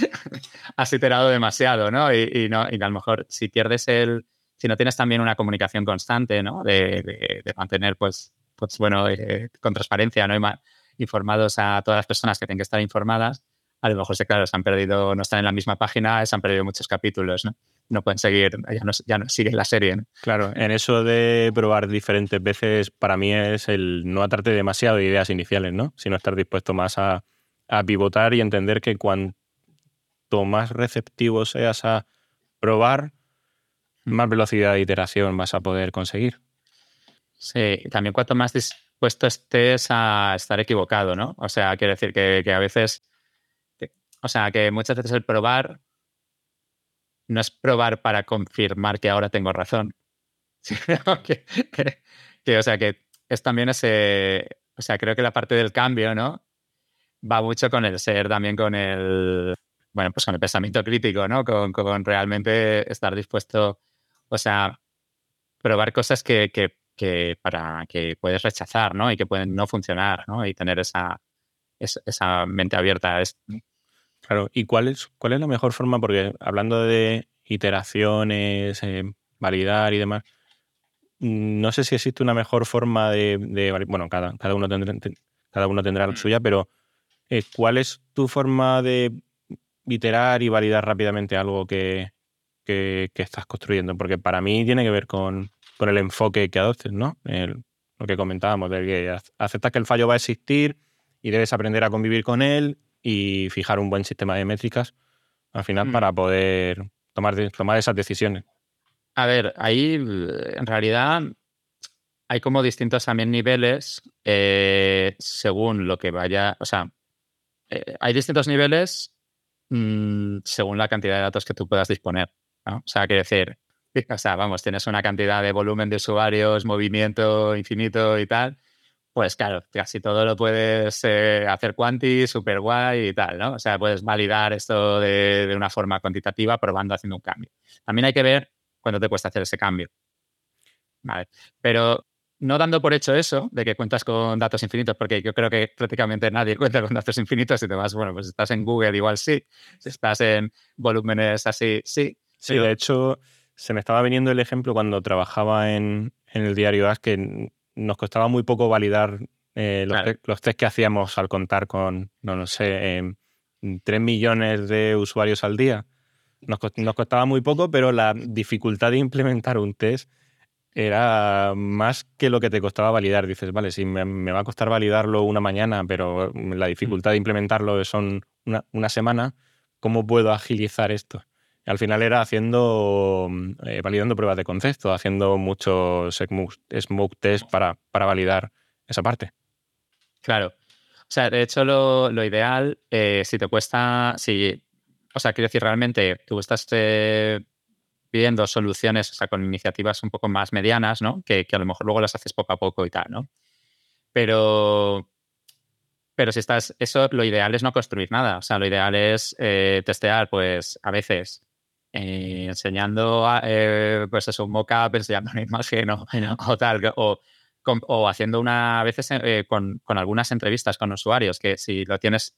has iterado demasiado, ¿no? Y, no, y a lo mejor si pierdes el, si no tienes también una comunicación constante, ¿no? De, mantener, pues, pues bueno, eh, con transparencia, ¿no? Y informados a todas las personas que tienen que estar informadas, a lo mejor, se, claro, se han perdido, no están en la misma página, se han perdido muchos capítulos, ¿no? no pueden seguir, ya no, ya no siguen la serie. Claro, en eso de probar diferentes veces, para mí es el no atarte demasiado de ideas iniciales, ¿no? Sino estar dispuesto más a, pivotar y entender que cuanto más receptivo seas a probar, mm. más velocidad de iteración vas a poder conseguir. Sí, también cuanto más dispuesto estés a estar equivocado, ¿no? O sea, quiere decir que, que a veces, o sea, que muchas veces el probar no es probar para confirmar que ahora tengo razón, que, o sea, que es también ese, o sea, creo que la parte del cambio, ¿no? Va mucho con el ser, también con el, bueno, pues con el pensamiento crítico, ¿no? Con, con realmente estar dispuesto, o sea, probar cosas que, que, que, para que puedes rechazar, ¿no? Y que pueden no funcionar, ¿no? Y tener esa, esa, mente abierta. Claro, ¿y cuál es, cuál es la mejor forma? Porque hablando de iteraciones, eh, validar y demás, no sé si existe una mejor forma de, bueno, cada, cada, uno tendrá, cada uno tendrá la mm. suya, pero eh, ¿cuál es tu forma de iterar y validar rápidamente algo que, que, estás construyendo? Porque para mí tiene que ver con, con el enfoque que adoptes, ¿no? lo que comentábamos, de que aceptas que el fallo va a existir y debes aprender a convivir con él y fijar un buen sistema de métricas al final mm. para poder tomar, tomar esas decisiones. A ver, ahí en realidad hay como distintos también niveles eh, según lo que vaya, o sea, eh, hay distintos niveles mm, según la cantidad de datos que tú puedas disponer. O sea, quiere decir, o sea, vamos, tienes una cantidad de volumen de usuarios, movimiento infinito y tal, pues claro, casi todo lo puedes eh, hacer quanti, super guay y tal, ¿no? O sea, puedes validar esto de, una forma cuantitativa probando haciendo un cambio. También hay que ver cuánto te cuesta hacer ese cambio. Vale. Pero no dando por hecho eso, de que cuentas con datos infinitos, porque yo creo que prácticamente nadie cuenta con datos infinitos y te vas, bueno, pues estás en Google igual sí, si estás en volúmenes así, sí. Sí, de hecho, se me estaba viniendo el ejemplo cuando trabajaba en, en el diario As que nos costaba muy poco validar eh, los, test que hacíamos al contar con, no, no sé, 3 millones de usuarios al día. Nos, costaba muy poco, pero la dificultad de implementar un test era más que lo que te costaba validar. Dices, vale, si me, va a costar validarlo una mañana, pero la mm. dificultad de implementarlo son una, una, semana, ¿cómo puedo agilizar esto? Al final era haciendo, eh, validando pruebas de concepto, haciendo muchos smoke test para, para validar esa parte. Claro. O sea, de hecho, lo, ideal, eh, si te cuesta, si, o sea, quiero decir, realmente tú estás eh, pidiendo soluciones, o sea, con iniciativas un poco más medianas, ¿no? Que, que, a lo mejor luego las haces poco a poco y tal, ¿no? Pero, pero si estás, eso lo ideal es no construir nada. O sea, lo ideal es eh, testear, pues a veces eh, enseñando, eh, pues eso, un mockup, enseñando una imagen o, o tal, o, o, haciendo una, a veces con, con, algunas entrevistas con usuarios, que si lo tienes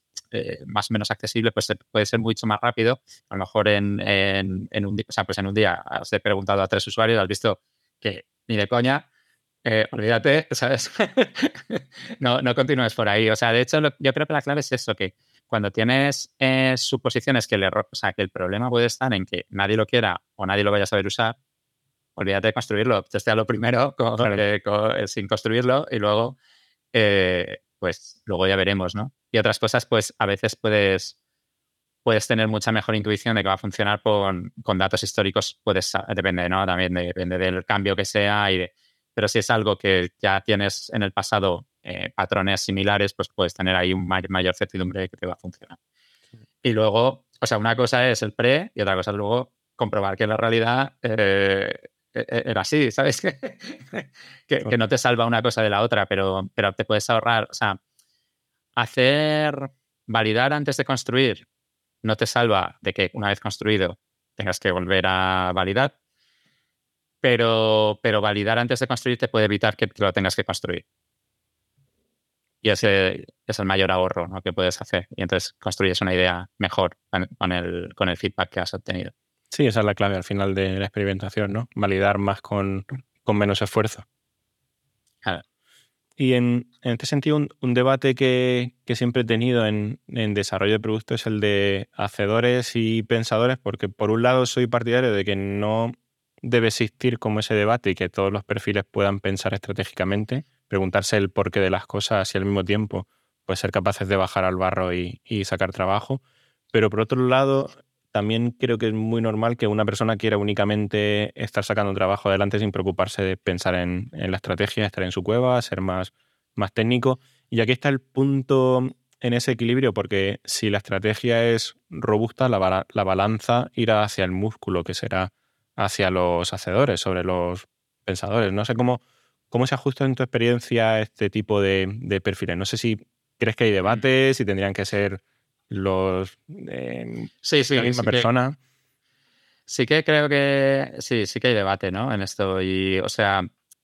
más o menos accesible, pues puede ser mucho más rápido. A lo mejor en, en, en un, o sea, pues en un día has preguntado a tres usuarios, has visto que ni de coña eh, olvídate, ¿sabes? no, no continúes por ahí. O sea, de hecho, yo creo que la clave es eso, que cuando tienes eh, suposiciones que el error, o sea, que el problema puede estar en que nadie lo quiera o nadie lo vaya a saber usar, olvídate de construirlo. lo primero eh, sin construirlo y luego, pues, luego ya veremos, ¿no? Y otras cosas, pues, a veces puedes puedes tener mucha mejor intuición de que va a funcionar con, con datos históricos, puedes, depende, ¿no? También depende del cambio que sea y de, pero si es algo que ya tienes en el pasado eh, patrones similares, pues puedes tener ahí un mayor certidumbre de que te va a funcionar. Y luego, o sea, una cosa es el pre y otra cosa es luego comprobar que la realidad eh, e, e, era así, ¿sabes? que, que, no te salva una cosa de la otra, pero, pero te puedes ahorrar, o sea, hacer, validar antes de construir no te salva de que una vez construido tengas que volver a validar, pero, pero validar antes de construir te puede evitar que lo tengas que construir. Y ese es el mayor ahorro que puedes hacer. Y entonces construyes una idea mejor con el, con el feedback que has obtenido. Sí, esa es la clave al final de la experimentación, ¿no? Validar más con, con menos esfuerzo. Y en, en, este sentido, un, debate que, que, siempre he tenido en, en, desarrollo de producto es el de hacedores y pensadores, porque por un lado soy partidario de que no debe existir como ese debate y que todos los perfiles puedan pensar estratégicamente, preguntarse el porqué de las cosas y al mismo tiempo pues ser capaces de bajar al barro y, sacar trabajo. Pero por otro lado, también creo que es muy normal que una persona quiera únicamente estar sacando trabajo adelante sin preocuparse de pensar en, la estrategia, estar en su cueva, ser más, más técnico. Y aquí está el punto en ese equilibrio, porque si la estrategia es robusta, la, la balanza irá hacia el músculo, que será hacia los hacedores, sobre los pensadores. No sé cómo, cómo se ajusta en tu experiencia este tipo de, perfiles. No sé si crees que hay debates, si tendrían que ser los eh, sí, sí, la misma persona. sí que creo que sí, sí que hay debate, ¿no? En esto. Y, o sea,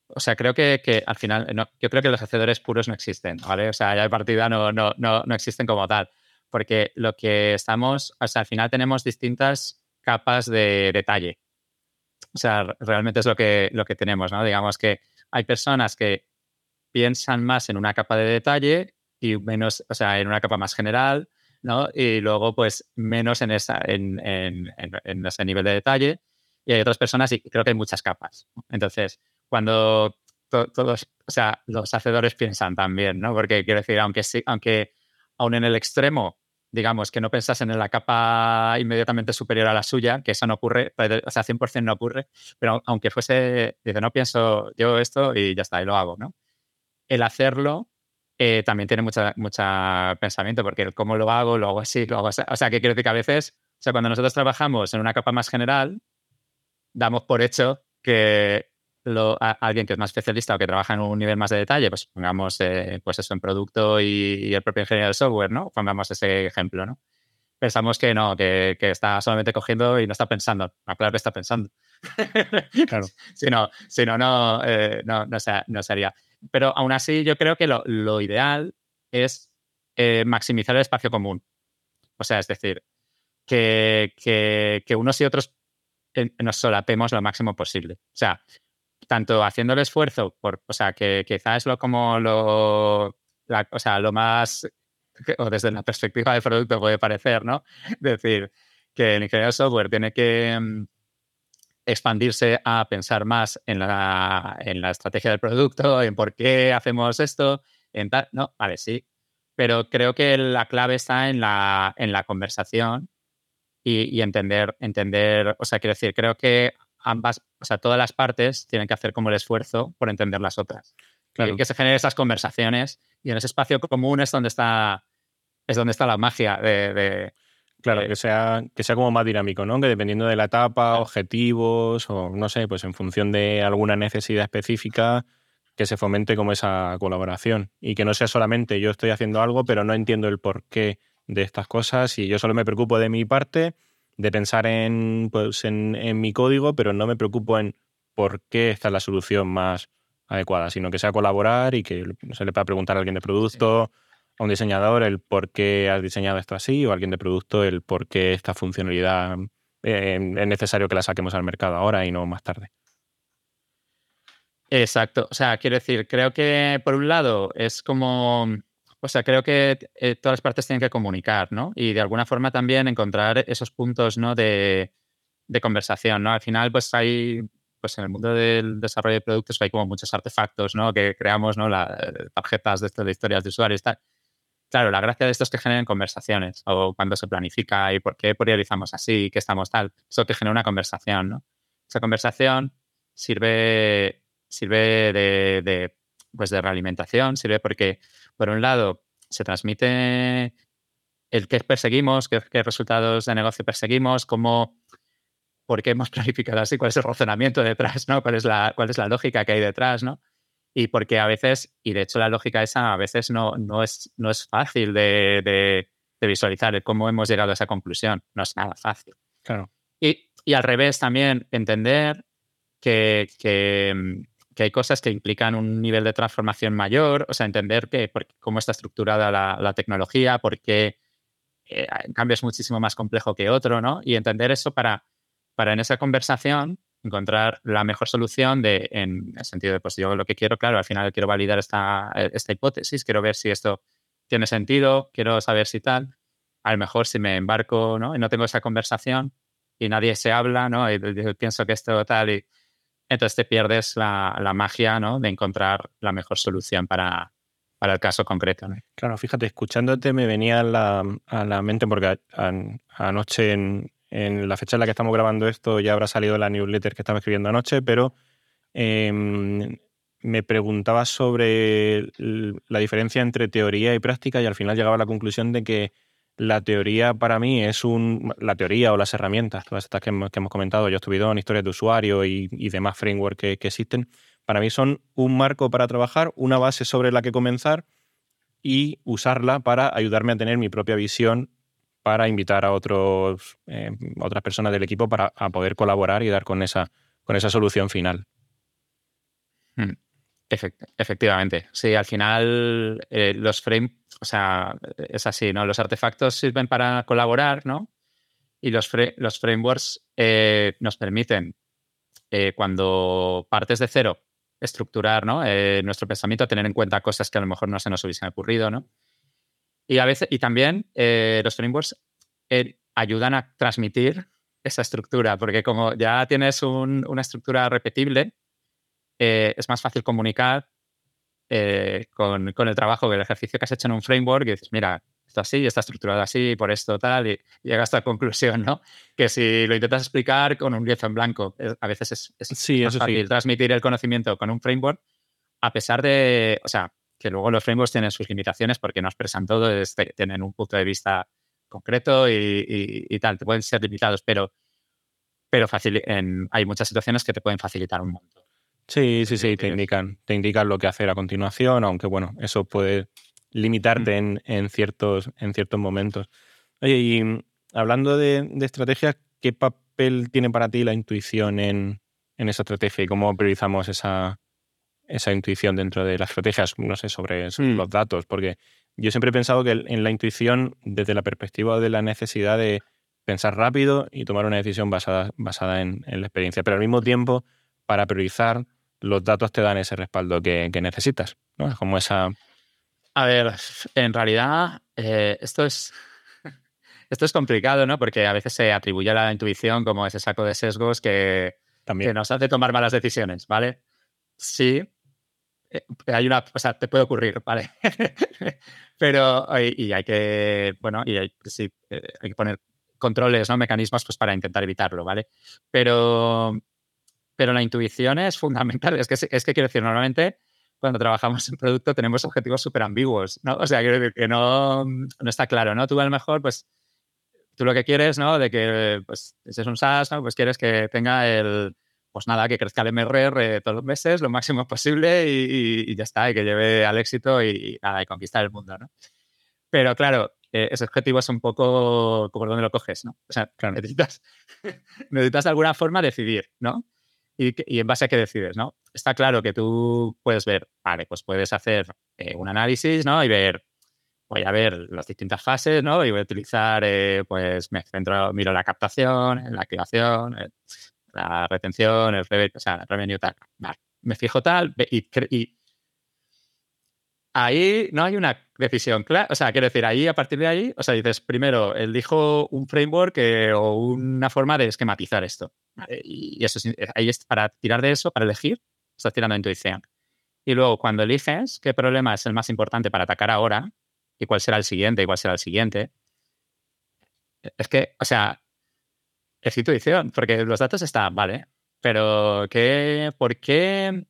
o sea, creo que, que al final, yo creo que los hacedores puros no existen, ¿vale? O sea, ya de partida no, no, no, no existen como tal. Porque lo que estamos, o sea, al final tenemos distintas capas de detalle, o sea, realmente es lo que, lo que tenemos, ¿no? Digamos que hay personas que piensan más en una capa de detalle y menos, o sea, en una capa más general, ¿no? Y luego, pues, menos en, esa, en, en, en, ese nivel de detalle. Y hay otras personas, y creo que hay muchas capas. Entonces, cuando todos, o sea, los hacedores piensan también, ¿no? Porque quiero decir, aunque sí, aunque aún en el extremo digamos, que no pensasen en la capa inmediatamente superior a la suya, que eso no ocurre, o sea, 100% no ocurre, pero aunque fuese, dice, no pienso yo esto y ya está, y lo hago, ¿no? El hacerlo eh, también tiene mucha, mucha pensamiento, porque el cómo lo hago, lo hago así, lo hago así. O sea, que quiero decir que a veces, o sea, cuando nosotros trabajamos en una capa más general, damos por hecho que alguien que es más especialista o que trabaja en un nivel más de detalle, pues pongamos eh, pues eso en producto y, el propio ingeniero de software, ¿no? Pongamos ese ejemplo, ¿no? Pensamos que no, que, que está solamente cogiendo y no está pensando. Claro que está pensando. Claro. si no, si no, no, eh, no, no, sería. Pero aún así, yo creo que lo, lo ideal es eh, maximizar el espacio común. O sea, es decir, que, que, que unos y otros nos solapemos lo máximo posible. O sea, tanto haciendo el esfuerzo, por, o sea, que quizás lo como lo, o sea, lo más, o desde la perspectiva del producto puede parecer, ¿no? decir, que el ingeniero de software tiene que mm, expandirse a pensar más en la, en la estrategia del producto, en por qué hacemos esto, en tal, no, vale, sí, pero creo que la clave está en la, en la conversación y, entender, entender, o sea, quiero decir, creo que ambas, o sea, todas las partes tienen que hacer como el esfuerzo por entender las otras. Claro. Que, se generen esas conversaciones y en ese espacio común es donde está, es donde está la magia de... claro, que, sea, que sea como más dinámico, ¿no? Que dependiendo de la etapa, objetivos o no sé, pues en función de alguna necesidad específica, que se fomente como esa colaboración y que no sea solamente yo estoy haciendo algo, pero no entiendo el porqué de estas cosas y yo solo me preocupo de mi parte, de pensar en, pues, en, mi código, pero no me preocupo en por qué esta es la solución más adecuada, sino que sea colaborar y que se le pueda preguntar a alguien de producto, a un diseñador, el por qué has diseñado esto así, o a alguien de producto, el por qué esta funcionalidad eh, es necesario que la saquemos al mercado ahora y no más tarde. Exacto. O sea, quiero decir, creo que por un lado es como o sea, creo que eh, todas las partes tienen que comunicar, ¿no? Y de alguna forma también encontrar esos puntos, ¿no? De, conversación, ¿no? Al final, pues hay, pues en el mundo del desarrollo de productos hay como muchos artefactos, ¿no? Que creamos, ¿no? Las tarjetas de, esto, de historias de usuarios, tal. Claro, la gracia de esto es que generen conversaciones o cuando se planifica y por qué priorizamos así, qué estamos tal. Eso que genera una conversación, ¿no? Esa conversación sirve, sirve de, pues de realimentación, sirve porque por un lado, se transmite el qué perseguimos, qué, resultados de negocio perseguimos, cómo, por qué hemos planificado así, cuál es el razonamiento detrás, ¿no? cuál, es la, cuál es la lógica que hay detrás, ¿no? Y porque a veces, y de hecho la lógica esa a veces no, no, es, no es fácil de, de, visualizar cómo hemos llegado a esa conclusión. No es nada fácil. Claro. Y, y al revés también, entender que, que, que hay cosas que implican un nivel de transformación mayor, o sea, entender que, cómo está estructurada la, tecnología, porque eh, en cambio es muchísimo más complejo que otro, ¿no? Y entender eso para, para en esa conversación encontrar la mejor solución de, en el sentido de, pues yo lo que quiero, claro, al final quiero validar esta, esta hipótesis, quiero ver si esto tiene sentido, quiero saber si tal. A lo mejor si me embarco, ¿no? Y no tengo esa conversación y nadie se habla, ¿no? Y, pienso que esto tal y entonces te pierdes la, magia ¿no? de encontrar la mejor solución para, para el caso concreto. Claro, fíjate, escuchándote me venía a la, mente, porque anoche en, la fecha en la que estamos grabando esto ya habrá salido la newsletter que estaba escribiendo anoche, pero em, me preguntaba sobre la diferencia entre teoría y práctica y al final llegaba a la conclusión de que la teoría para mí es un. La teoría o las herramientas, todas estas que hemos, comentado, yo estuve en historias de usuario y, demás frameworks que, existen, para mí son un marco para trabajar, una base sobre la que comenzar y usarla para ayudarme a tener mi propia visión para invitar a otros, eh, otras personas del equipo para poder colaborar y dar con esa, con esa solución final. Hmm efectivamente. Sí, al final eh, los frames, o sea, es así, ¿no? Los artefactos sirven para colaborar, ¿no? Y los, los frameworks eh, nos permiten, eh, cuando partes de cero, estructurar ¿no? nuestro pensamiento, tener en cuenta cosas que a lo mejor no se nos hubiesen ocurrido, ¿no? Y a veces, y también los frameworks ayudan a transmitir esa estructura, porque como ya tienes una estructura repetible, eh, es más fácil comunicar eh, con, el trabajo, con el ejercicio que has hecho en un framework y dices, mira, esto así, está estructurado así, por esto tal, y, llegas a la conclusión, ¿no? Que si lo intentas explicar con un lienzo en blanco, a veces es, es más fácil transmitir el conocimiento con un framework, a pesar de, o sea, que luego los frameworks tienen sus limitaciones porque no expresan todo, tienen un punto de vista concreto y, y, tal, te pueden ser limitados, pero, pero hay muchas situaciones que te pueden facilitar un montón. Sí, sí, sí, te indican, te indican lo que hacer a continuación, aunque bueno, eso puede limitarte mm. en, ciertos, en ciertos momentos. Oye, y mm, hablando de, estrategias, ¿qué papel tiene para ti la intuición en, esa estrategia y cómo priorizamos esa, esa intuición dentro de las estrategias, no sé, sobre mm. los datos? Porque yo siempre he pensado que en la intuición, desde la perspectiva de la necesidad de pensar rápido y tomar una decisión basada, basada en la experiencia, pero al mismo tiempo para priorizar, los datos te dan ese respaldo que, necesitas. ¿no? Es como esa. A ver, en realidad, eh, esto es. Esto es complicado, ¿no? Porque a veces se atribuye a la intuición como ese saco de sesgos que, También. nos hace tomar malas decisiones, ¿vale? Sí, eh, hay una, o sea, te puede ocurrir, ¿vale? Pero, y, hay que, bueno, y hay, sí, eh, hay que poner controles, ¿no? Mecanismos pues, para intentar evitarlo, ¿vale? Pero, pero la intuición es fundamental. Es que, es que quiero decir, normalmente cuando trabajamos en producto tenemos objetivos súper ambiguos, ¿no? O sea, quiero decir que no, no está claro, ¿no? Tú a lo mejor, pues, tú lo que quieres, ¿no? De que, pues, si es un SaaS, ¿no? Pues quieres que tenga el, pues nada, que crezca el MRR todos los meses, lo máximo posible y, ya está, y que lleve al éxito y, nada, y conquistar el mundo, ¿no? Pero claro, eh, ese objetivo es un poco por dónde lo coges, ¿no? O sea, necesitas, necesitas de alguna forma decidir, ¿no? Y, en base a qué decides, ¿no? Está claro que tú puedes ver, vale, pues puedes hacer eh, un análisis, ¿no? Y ver, voy a ver las distintas fases, ¿no? Y voy a utilizar, eh, pues me centro, miro la captación, la activación, la retención, el revenue, o sea, revenue tal. Me fijo tal y, y ahí no hay una decisión clara. O sea, quiero decir, ahí a partir de ahí, o sea, dices, primero, elijo un framework eh, o una forma de esquematizar esto. Y eso eh, ahí es para tirar de eso, para elegir, estás tirando intuición. Y luego, cuando eliges qué problema es el más importante para atacar ahora y cuál será el siguiente y cuál será el siguiente, es que, o sea, es intuición, porque los datos están, vale, pero ¿qué, ¿por qué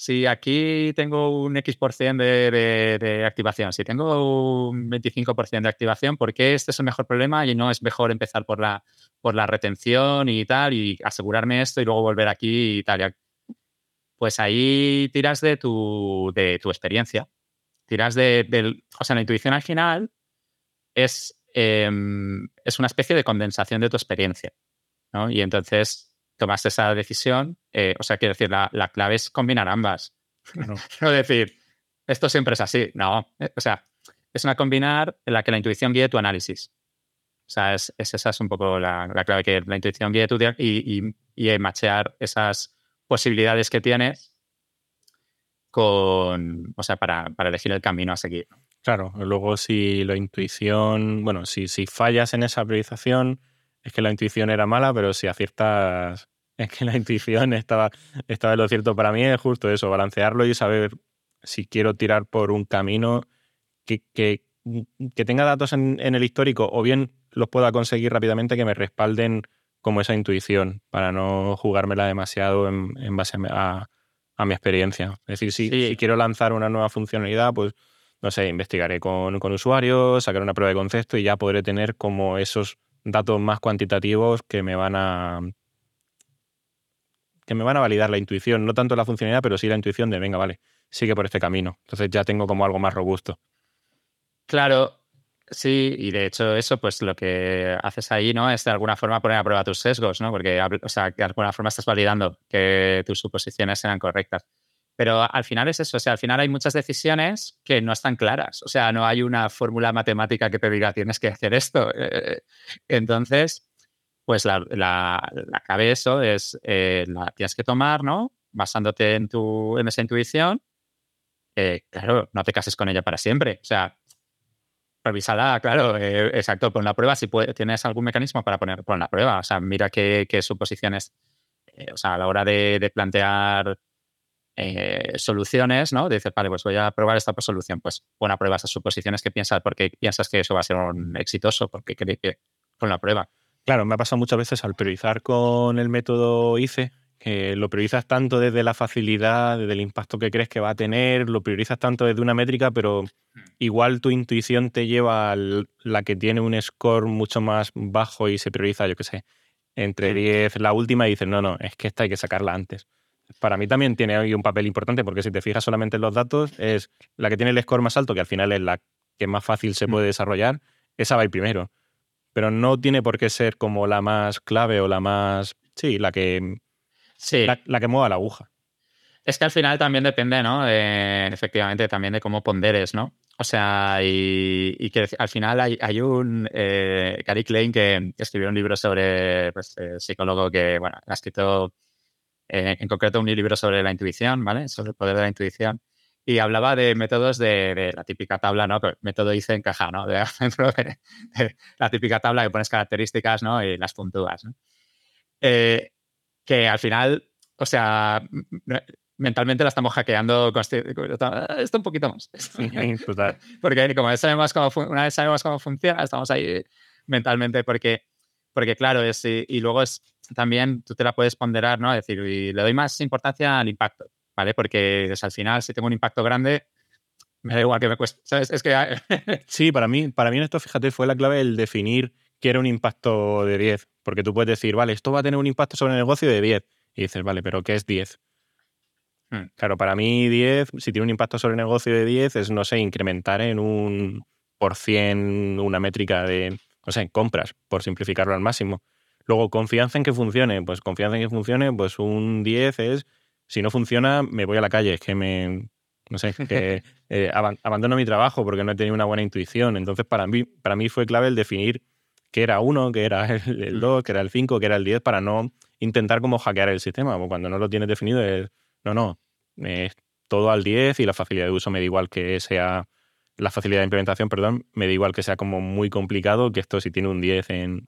si aquí tengo un X% de, de, activación, si tengo un 25% de activación, ¿por qué este es el mejor problema y no es mejor empezar por la, por la retención y tal y asegurarme esto y luego volver aquí y tal? Pues ahí tiras de tu, de tu experiencia. Tiras de. O sea, la intuición al final es, em, es una especie de condensación de tu experiencia. ¿no? Y entonces tomaste esa decisión, eh, o sea, quiero decir, la, clave es combinar ambas. No. decir, esto siempre es así. No, eh, o sea, es una combinar en la que la intuición guíe tu análisis. O sea, es, esa es un poco la, clave, que la intuición guíe tu y, y, y machear esas posibilidades que tienes con, o sea, para, para elegir el camino a seguir. Claro, luego si la intuición, bueno, si, si fallas en esa priorización, es que la intuición era mala, pero si aciertas es que la intuición estaba, estaba en lo cierto. Para mí es justo eso, balancearlo y saber si quiero tirar por un camino que, que, tenga datos en, el histórico o bien los pueda conseguir rápidamente que me respalden como esa intuición para no jugármela demasiado en, base a, mi experiencia. Es decir, si, si, quiero lanzar una nueva funcionalidad, pues no sé, investigaré con, con usuarios, sacaré una prueba de concepto y ya podré tener como esos datos más cuantitativos que me van a que me van a validar la intuición, no tanto la funcionalidad, pero sí la intuición de, venga, vale, sigue por este camino. Entonces ya tengo como algo más robusto. Claro, sí, y de hecho eso, pues lo que haces ahí, ¿no? Es de alguna forma poner a prueba tus sesgos, ¿no? Porque, o sea, de alguna forma estás validando que tus suposiciones sean correctas. Pero al final es eso, o sea, al final hay muchas decisiones que no están claras. O sea, no hay una fórmula matemática que te diga tienes que hacer esto. Eh, entonces, pues la, la, clave eso es, eh, la tienes que tomar, ¿no? Basándote en, tu, en esa intuición. Eh, claro, no te cases con ella para siempre. O sea, revísala, claro, eh, exacto, pon la prueba. Si tienes algún mecanismo para poner, pon la prueba. O sea, mira qué, qué suposiciones, o sea, a la hora de, plantear soluciones, ¿no? Dices, vale, pues voy a probar esta solución. Pues a prueba esas suposiciones que piensas, porque piensas que eso va a ser un exitoso, porque crees que pon la prueba. Claro, me ha pasado muchas veces al priorizar con el método ICE, que lo priorizas tanto desde la facilidad, desde el impacto que crees que va a tener, lo priorizas tanto desde una métrica, pero hmm. igual tu intuición te lleva a la que tiene un score mucho más bajo y se prioriza, yo qué sé, entre 10 hmm. la última y dices, no, no, es que esta hay que sacarla antes. Para mí también tiene hoy un papel importante porque si te fijas solamente en los datos, es la que tiene el score más alto, que al final es la que más fácil se hmm. puede desarrollar, esa va a ir primero pero no tiene por qué ser como la más clave o la más, sí, la que, sí. La, que mueva la aguja. Es que al final también depende, ¿no? efectivamente, también de cómo ponderes, ¿no? O sea, y, que al final hay, un eh, Gary Klein que escribió un libro sobre pues, eh, psicólogo que, bueno, ha escrito eh, en concreto un libro sobre la intuición, ¿vale? Sobre el poder de la intuición y hablaba de métodos de, la típica tabla, ¿no? Método hice encaja, ¿no? De, la típica tabla que pones características, ¿no? Y las puntúas, ¿no? Eh, que al final, o sea, mentalmente la estamos hackeando esto un poquito más. Porque como sabemos cómo, una vez sabemos cómo funciona, estamos ahí mentalmente porque porque claro, es, y, luego es también tú te la puedes ponderar, ¿no? Es decir, y le doy más importancia al impacto, ¿vale? Porque al final, si tengo un impacto grande, me da igual que me cueste. ¿Sabes? Es que. sí, para mí, para mí en esto, fíjate, fue la clave el definir qué era un impacto de 10. Porque tú puedes decir, vale, esto va a tener un impacto sobre el negocio de 10. Y dices, vale, pero ¿qué es 10? Hmm. Claro, para mí 10, si tiene un impacto sobre el negocio de 10, es, no sé, incrementar en un por cien una métrica de, no sé, compras, por simplificarlo al máximo. Luego, confianza en que funcione. Pues confianza en que funcione, pues un 10 es, si no funciona, me voy a la calle, es que me, no sé, que eh, abandono mi trabajo porque no he tenido una buena intuición. Entonces, para mí, para mí fue clave el definir qué era uno, qué era el 2, qué era el 5, qué era el 10, para no intentar como hackear el sistema. cuando no lo tienes definido, es, no, no, es todo al 10 y la facilidad de uso me da igual que sea, la facilidad de implementación, perdón, me da igual que sea como muy complicado, que esto si tiene un 10 en,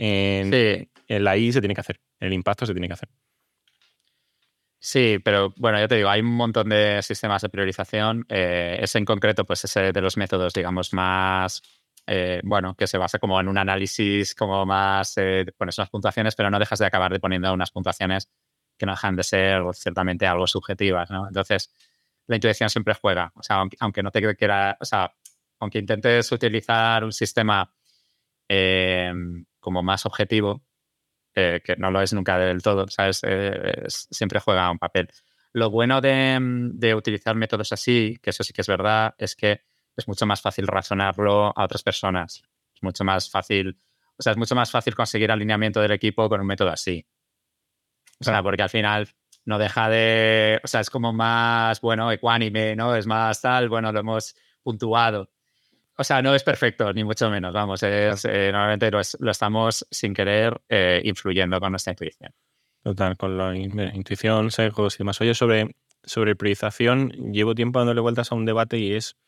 en, en la I se tiene que hacer, el impacto se tiene que hacer. Sí, pero bueno, ya te digo, hay un montón de sistemas de priorización. Eh, ese en concreto, pues ese de los métodos, digamos, más, eh, bueno, que se basa como en un análisis como más, eh, pones unas puntuaciones, pero no dejas de acabar de poniendo unas puntuaciones que no dejan de ser ciertamente algo subjetivas, ¿no? Entonces, la intuición siempre juega. O sea, aunque, no te quiera, o sea, aunque intentes utilizar un sistema como más objetivo, eh, que no lo es nunca del todo, ¿sabes? Eh, siempre juega un papel. Lo bueno mm, de, utilizar métodos así, que eso sí que es verdad, es que es mucho más fácil razonarlo a otras personas. Es mucho más fácil, o sea, es mucho más fácil conseguir alineamiento del equipo con un método así. O sea, porque al final no deja de, o sea, es como más, bueno, ecuánime, ¿no? Es más tal, bueno, lo hemos puntuado. O sea, no es perfecto, ni mucho menos, vamos. Eh, normalmente lo, estamos sin querer eh, influyendo con nuestra intuición. Total, con la intuición, sesgos y demás. Oye, sobre, sobre priorización, llevo tiempo dándole vueltas a un debate y es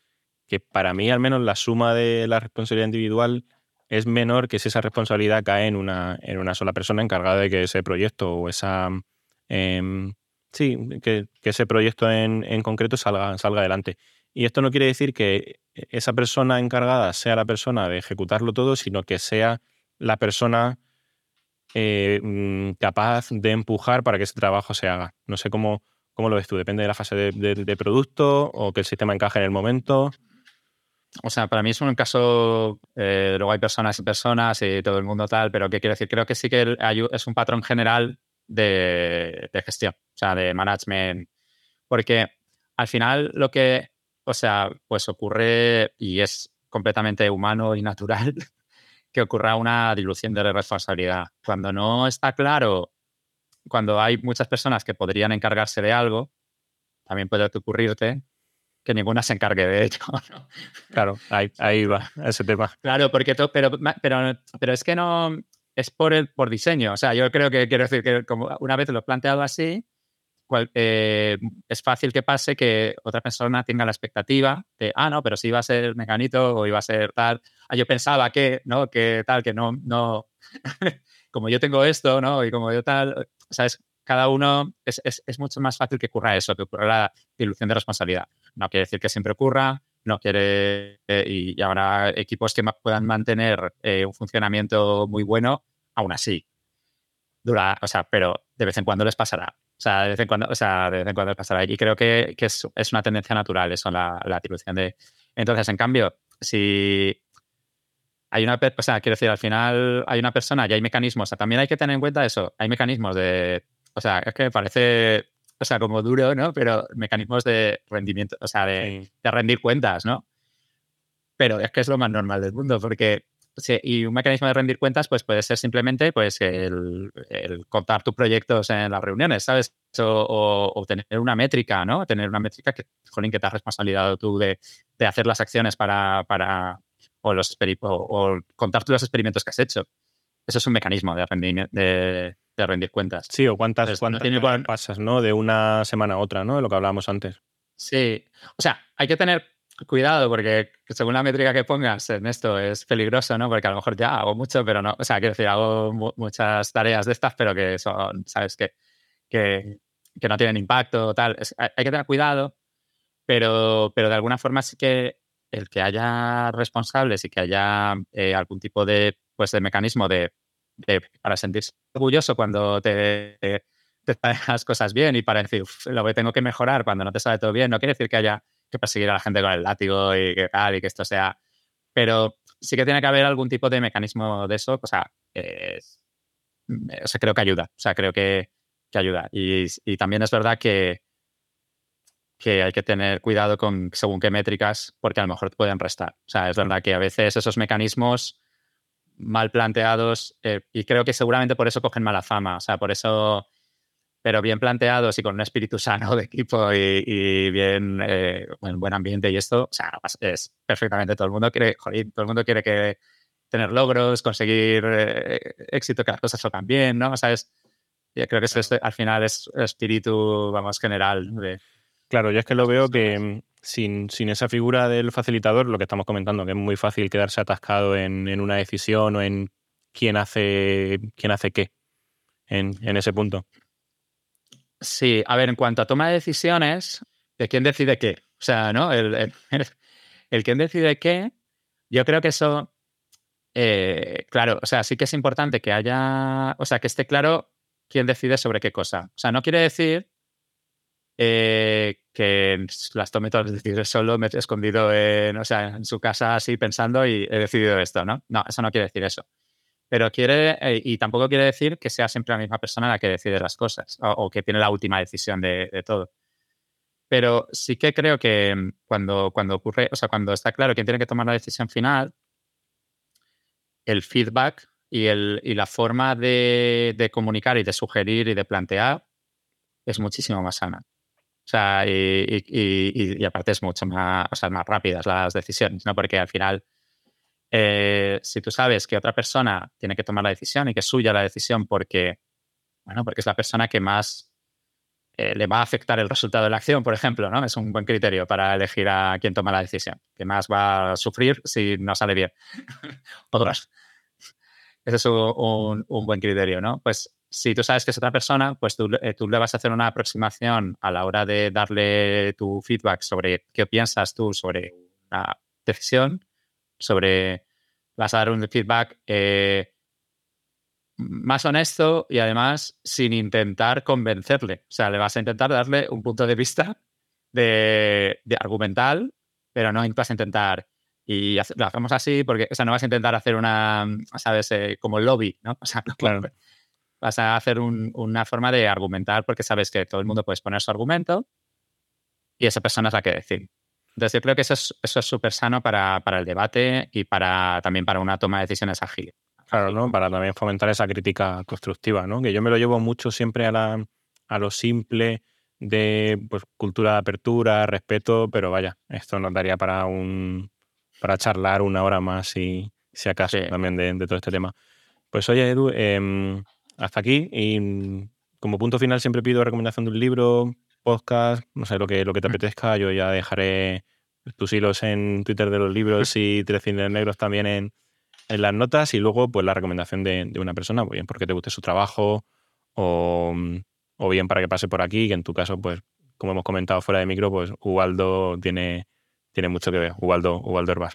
que para mí, al menos, la suma de la responsabilidad individual es menor que si esa responsabilidad cae en una, en una sola persona encargada de que ese proyecto o esa. Em, sí, que, que, ese proyecto en, en concreto salga, salga adelante. Y esto no quiere decir que esa persona encargada sea la persona de ejecutarlo todo, sino que sea la persona eh, mm, capaz de empujar para que ese trabajo se haga. No sé cómo, cómo lo ves tú, depende de la fase de, producto o que el sistema encaje en el momento. O sea, para mí es un caso, eh, luego hay personas y personas y todo el mundo tal, pero ¿qué quiero decir? Creo que sí que es un patrón general de, de gestión, o sea, de management, porque al final lo que o sea, pues ocurre y es completamente humano y natural que ocurra una dilución de responsabilidad. Cuando no está claro, cuando hay muchas personas que podrían encargarse de algo, también puede ocurrirte que ninguna se encargue de ello. Claro, ahí, va ese tema. Claro, porque pero, pero, pero es que no es por el, por diseño. O sea, yo creo que quiero decir que como una vez lo he planteado así, eh, es fácil que pase que otra persona tenga la expectativa de, ah, no, pero si iba a ser mecanito o iba a ser tal. Ah, yo pensaba que, ¿no? Que tal, que no, no, como yo tengo esto, ¿no? Y como yo tal, ¿sabes? Cada uno es, es, mucho más fácil que ocurra eso, que ocurra la dilución de responsabilidad. No quiere decir que siempre ocurra, no quiere, eh, y, habrá equipos que puedan mantener eh, un funcionamiento muy bueno, aún así. Dura, o sea, pero de vez en cuando les pasará. O sea, de vez en cuando, o sea, de vez en cuando pasará. Y creo que, que es, es, una tendencia natural eso, la, la atribución de... Entonces, en cambio, si hay una, o sea, quiero decir, al final hay una persona y hay mecanismos, o sea, también hay que tener en cuenta eso, hay mecanismos de, o sea, es que parece, o sea, como duro, ¿no? Pero mecanismos de rendimiento, o sea, de, de rendir cuentas, ¿no? Pero es que es lo más normal del mundo, porque y un mecanismo de rendir cuentas pues puede ser simplemente pues el, contar tus proyectos en las reuniones, ¿sabes? O, tener una métrica, ¿no? Tener una métrica que, jolín, que te has responsabilizado tú de, hacer las acciones para, para o, los, o, contar tú los experimentos que has hecho. Eso es un mecanismo de rendir, de, rendir cuentas. Sí, o cuántas, cuántas pasas, ¿no? De una semana a otra, ¿no? De lo que hablábamos antes. Sí. O sea, hay que tener cuidado porque según la métrica que pongas en esto es peligroso, ¿no? Porque a lo mejor ya hago mucho, pero no, o sea, quiero decir, hago muchas tareas de estas, pero que son, ¿sabes? Que, que, que no tienen impacto, tal. hay, que tener cuidado, pero, pero de alguna forma sí que el que haya responsables y que haya eh, algún tipo de, pues, de mecanismo de para sentirse orgulloso cuando te, te, las cosas bien y para decir, lo que tengo que mejorar cuando no te sale todo bien, no quiere decir que haya que perseguir a la gente con el látigo y que tal, y que esto sea. Pero sí que tiene que haber algún tipo de mecanismo de eso, o sea, o sea creo que ayuda, o sea, creo que, que ayuda. Y, y, también es verdad que, que hay que tener cuidado con según qué métricas, porque a lo mejor te pueden restar. O sea, es verdad que a veces esos mecanismos mal planteados, eh, y creo que seguramente por eso cogen mala fama, o sea, por eso pero bien planteados y con un espíritu sano de equipo y, bien eh, buen ambiente y esto, o sea, es perfectamente todo el mundo quiere, joder, todo el mundo quiere que tener logros, conseguir eh, éxito, que las cosas salgan bien, ¿no? O sea, es, yo creo que eso al final es espíritu, vamos, general. De, claro, yo es que lo veo que mm, sin, sin, esa figura del facilitador, lo que estamos comentando, que es muy fácil quedarse atascado en, en una decisión o en quién hace, quién hace qué en, en ese punto. Sí, a ver, en cuanto a toma de decisiones, ¿de quién decide qué? O sea, ¿no? El, el, quién decide qué, yo creo que eso, eh, claro, o sea, sí que es importante que haya, o sea, que esté claro quién decide sobre qué cosa. O sea, no quiere decir eh, que las tome todas las decisiones solo, me he escondido en, o sea, en su casa así pensando y he decidido esto, ¿no? No, eso no quiere decir eso pero quiere, eh, y tampoco quiere decir que sea siempre la misma persona la que decide las cosas o, que tiene la última decisión de, todo. Pero sí que creo que mm, cuando, cuando ocurre, o sea, cuando está claro quién tiene que tomar la decisión final, el feedback y, el, y la forma de, de, comunicar y de sugerir y de plantear es muchísimo más sana. O sea, y, y, aparte es mucho más, o sea, más rápidas las decisiones, ¿no? Porque al final eh, si tú sabes que otra persona tiene que tomar la decisión y que es suya la decisión porque, bueno, porque es la persona que más eh, le va a afectar el resultado de la acción, por ejemplo, ¿no? Es un buen criterio para elegir a quien toma la decisión, que más va a sufrir si no sale bien. Otras. Ese es un, buen criterio, ¿no? Pues si tú sabes que es otra persona, pues tú, eh, tú, le vas a hacer una aproximación a la hora de darle tu feedback sobre qué piensas tú sobre una decisión sobre, vas a dar un feedback eh, más honesto y además sin intentar convencerle. O sea, le vas a intentar darle un punto de vista de, argumental, pero no vas a intentar y lo hacemos así porque, o sea, no vas a intentar hacer una, ¿sabes? Eh, como lobby, ¿no? O sea, vas a hacer una forma de argumentar porque sabes que todo el mundo puede poner su argumento y esa persona es la que decide. Entonces, yo creo que eso es súper sano para, para, el debate y para, también para una toma de decisiones ágil. Claro, ¿no? Para también fomentar esa crítica constructiva, ¿no? Que yo me lo llevo mucho siempre a, la, a lo simple de pues, cultura de apertura, respeto, pero vaya, esto nos daría para un para charlar una hora más si, si acaso también de, de, todo este tema. Pues oye, Edu, em, hasta aquí y como punto final siempre pido recomendación de un libro, podcast, no sé, lo que, lo que te mm. apetezca. Yo ya dejaré tus hilos en Twitter de los libros y Tres Cines Negros también en, en, las notas y luego pues la recomendación de, de, una persona, bien porque te guste su trabajo o, o, bien para que pase por aquí, que en tu caso, pues como hemos comentado fuera de micro, pues Ubaldo tiene, tiene mucho que ver, Ubaldo, Ubaldo Herbás.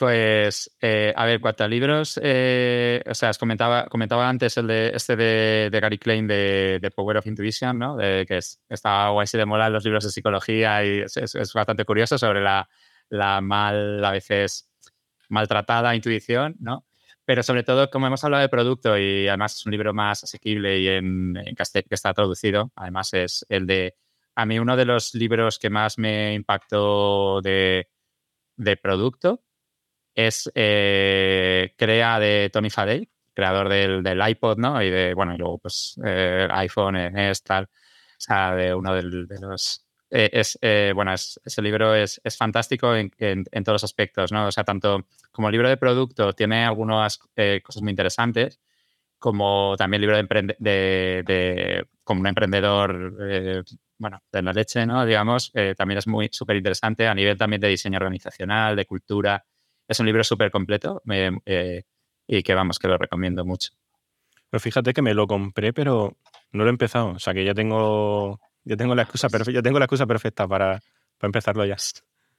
Pues, eh, a ver, cuatro libros, eh, o sea, os comentaba, comentaba antes el de este de, Gary Klein de, Power of Intuition, ¿no? Que es, está guay si de mola los libros de psicología y es, bastante curioso sobre la, la, mal, a veces maltratada intuición, ¿no? Pero sobre todo, como hemos hablado de producto y además es un libro más asequible y en, en que está traducido, además es el de, a mí uno de los libros que más me impactó de, de producto es eh, crea de Tony Fadell, creador del, del, iPod, ¿no? Y de, bueno, y luego pues eh, iPhone, es tal, o sea, de uno de los... Eh, es, bueno, ese libro es, es fantástico en, en, todos los aspectos, ¿no? O sea, tanto como libro de producto tiene algunas cosas muy interesantes, como también libro de como un emprendedor, bueno, de la leche, ¿no? Digamos, también es muy súper interesante a nivel también de diseño organizacional, de cultura, es un libro súper completo eh, y que vamos, que lo recomiendo mucho. Pero fíjate que me lo compré, pero no lo he empezado. O sea que ya tengo, ya tengo la excusa perfecta, tengo la excusa perfecta para, para empezarlo ya.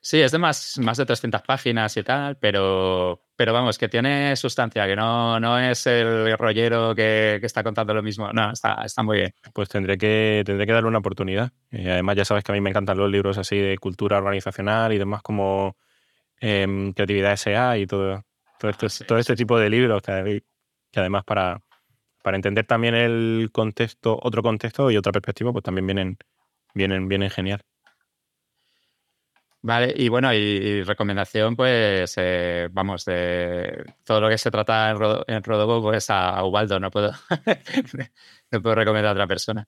Sí, es de más, más de 300 páginas y tal, pero, pero vamos, que tiene sustancia, que no, no es el rollero que, está contando lo mismo. No, está, está muy bien. Pues tendré que, tendré que darle una oportunidad. Y además, ya sabes que a mí me encantan los libros así de cultura organizacional y demás como eh, Creatividad SA y todo, todo, esto, todo este tipo de libros que, además para, para entender también el contexto, otro contexto y otra perspectiva, pues también vienen, vienen, vienen genial. Vale, y bueno, y, recomendación, pues, eh, vamos, de todo lo que se trata en, Rodo, pues a, Ubaldo, no puedo, no puedo recomendar a otra persona.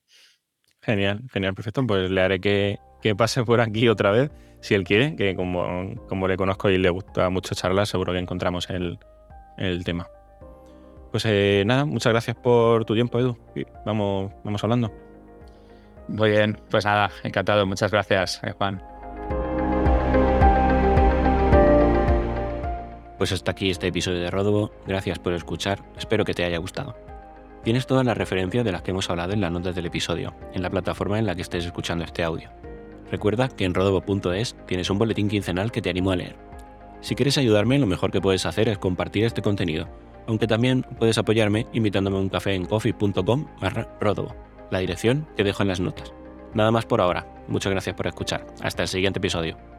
Genial, genial, perfecto. Pues le haré que, pase por aquí otra vez, si él quiere, que como, como le conozco y le gusta mucho charlar, seguro que encontramos el, tema. Pues eh, nada, muchas gracias por tu tiempo, Edu. Vamos, vamos hablando. Muy bien, pues nada, encantado. Muchas gracias, eh, Juan. Pues hasta aquí este episodio de Rodobo, gracias por escuchar, espero que te haya gustado. Tienes todas las referencias de las que hemos hablado en las notas del episodio, en la plataforma en la que estés escuchando este audio. Recuerda que en rodobo.es tienes un boletín quincenal que te animo a leer. Si quieres ayudarme, lo mejor que puedes hacer es compartir este contenido, aunque también puedes apoyarme invitándome a un café en coffee.com barra rodobo, la dirección que dejo en las notas. Nada más por ahora, muchas gracias por escuchar, hasta el siguiente episodio.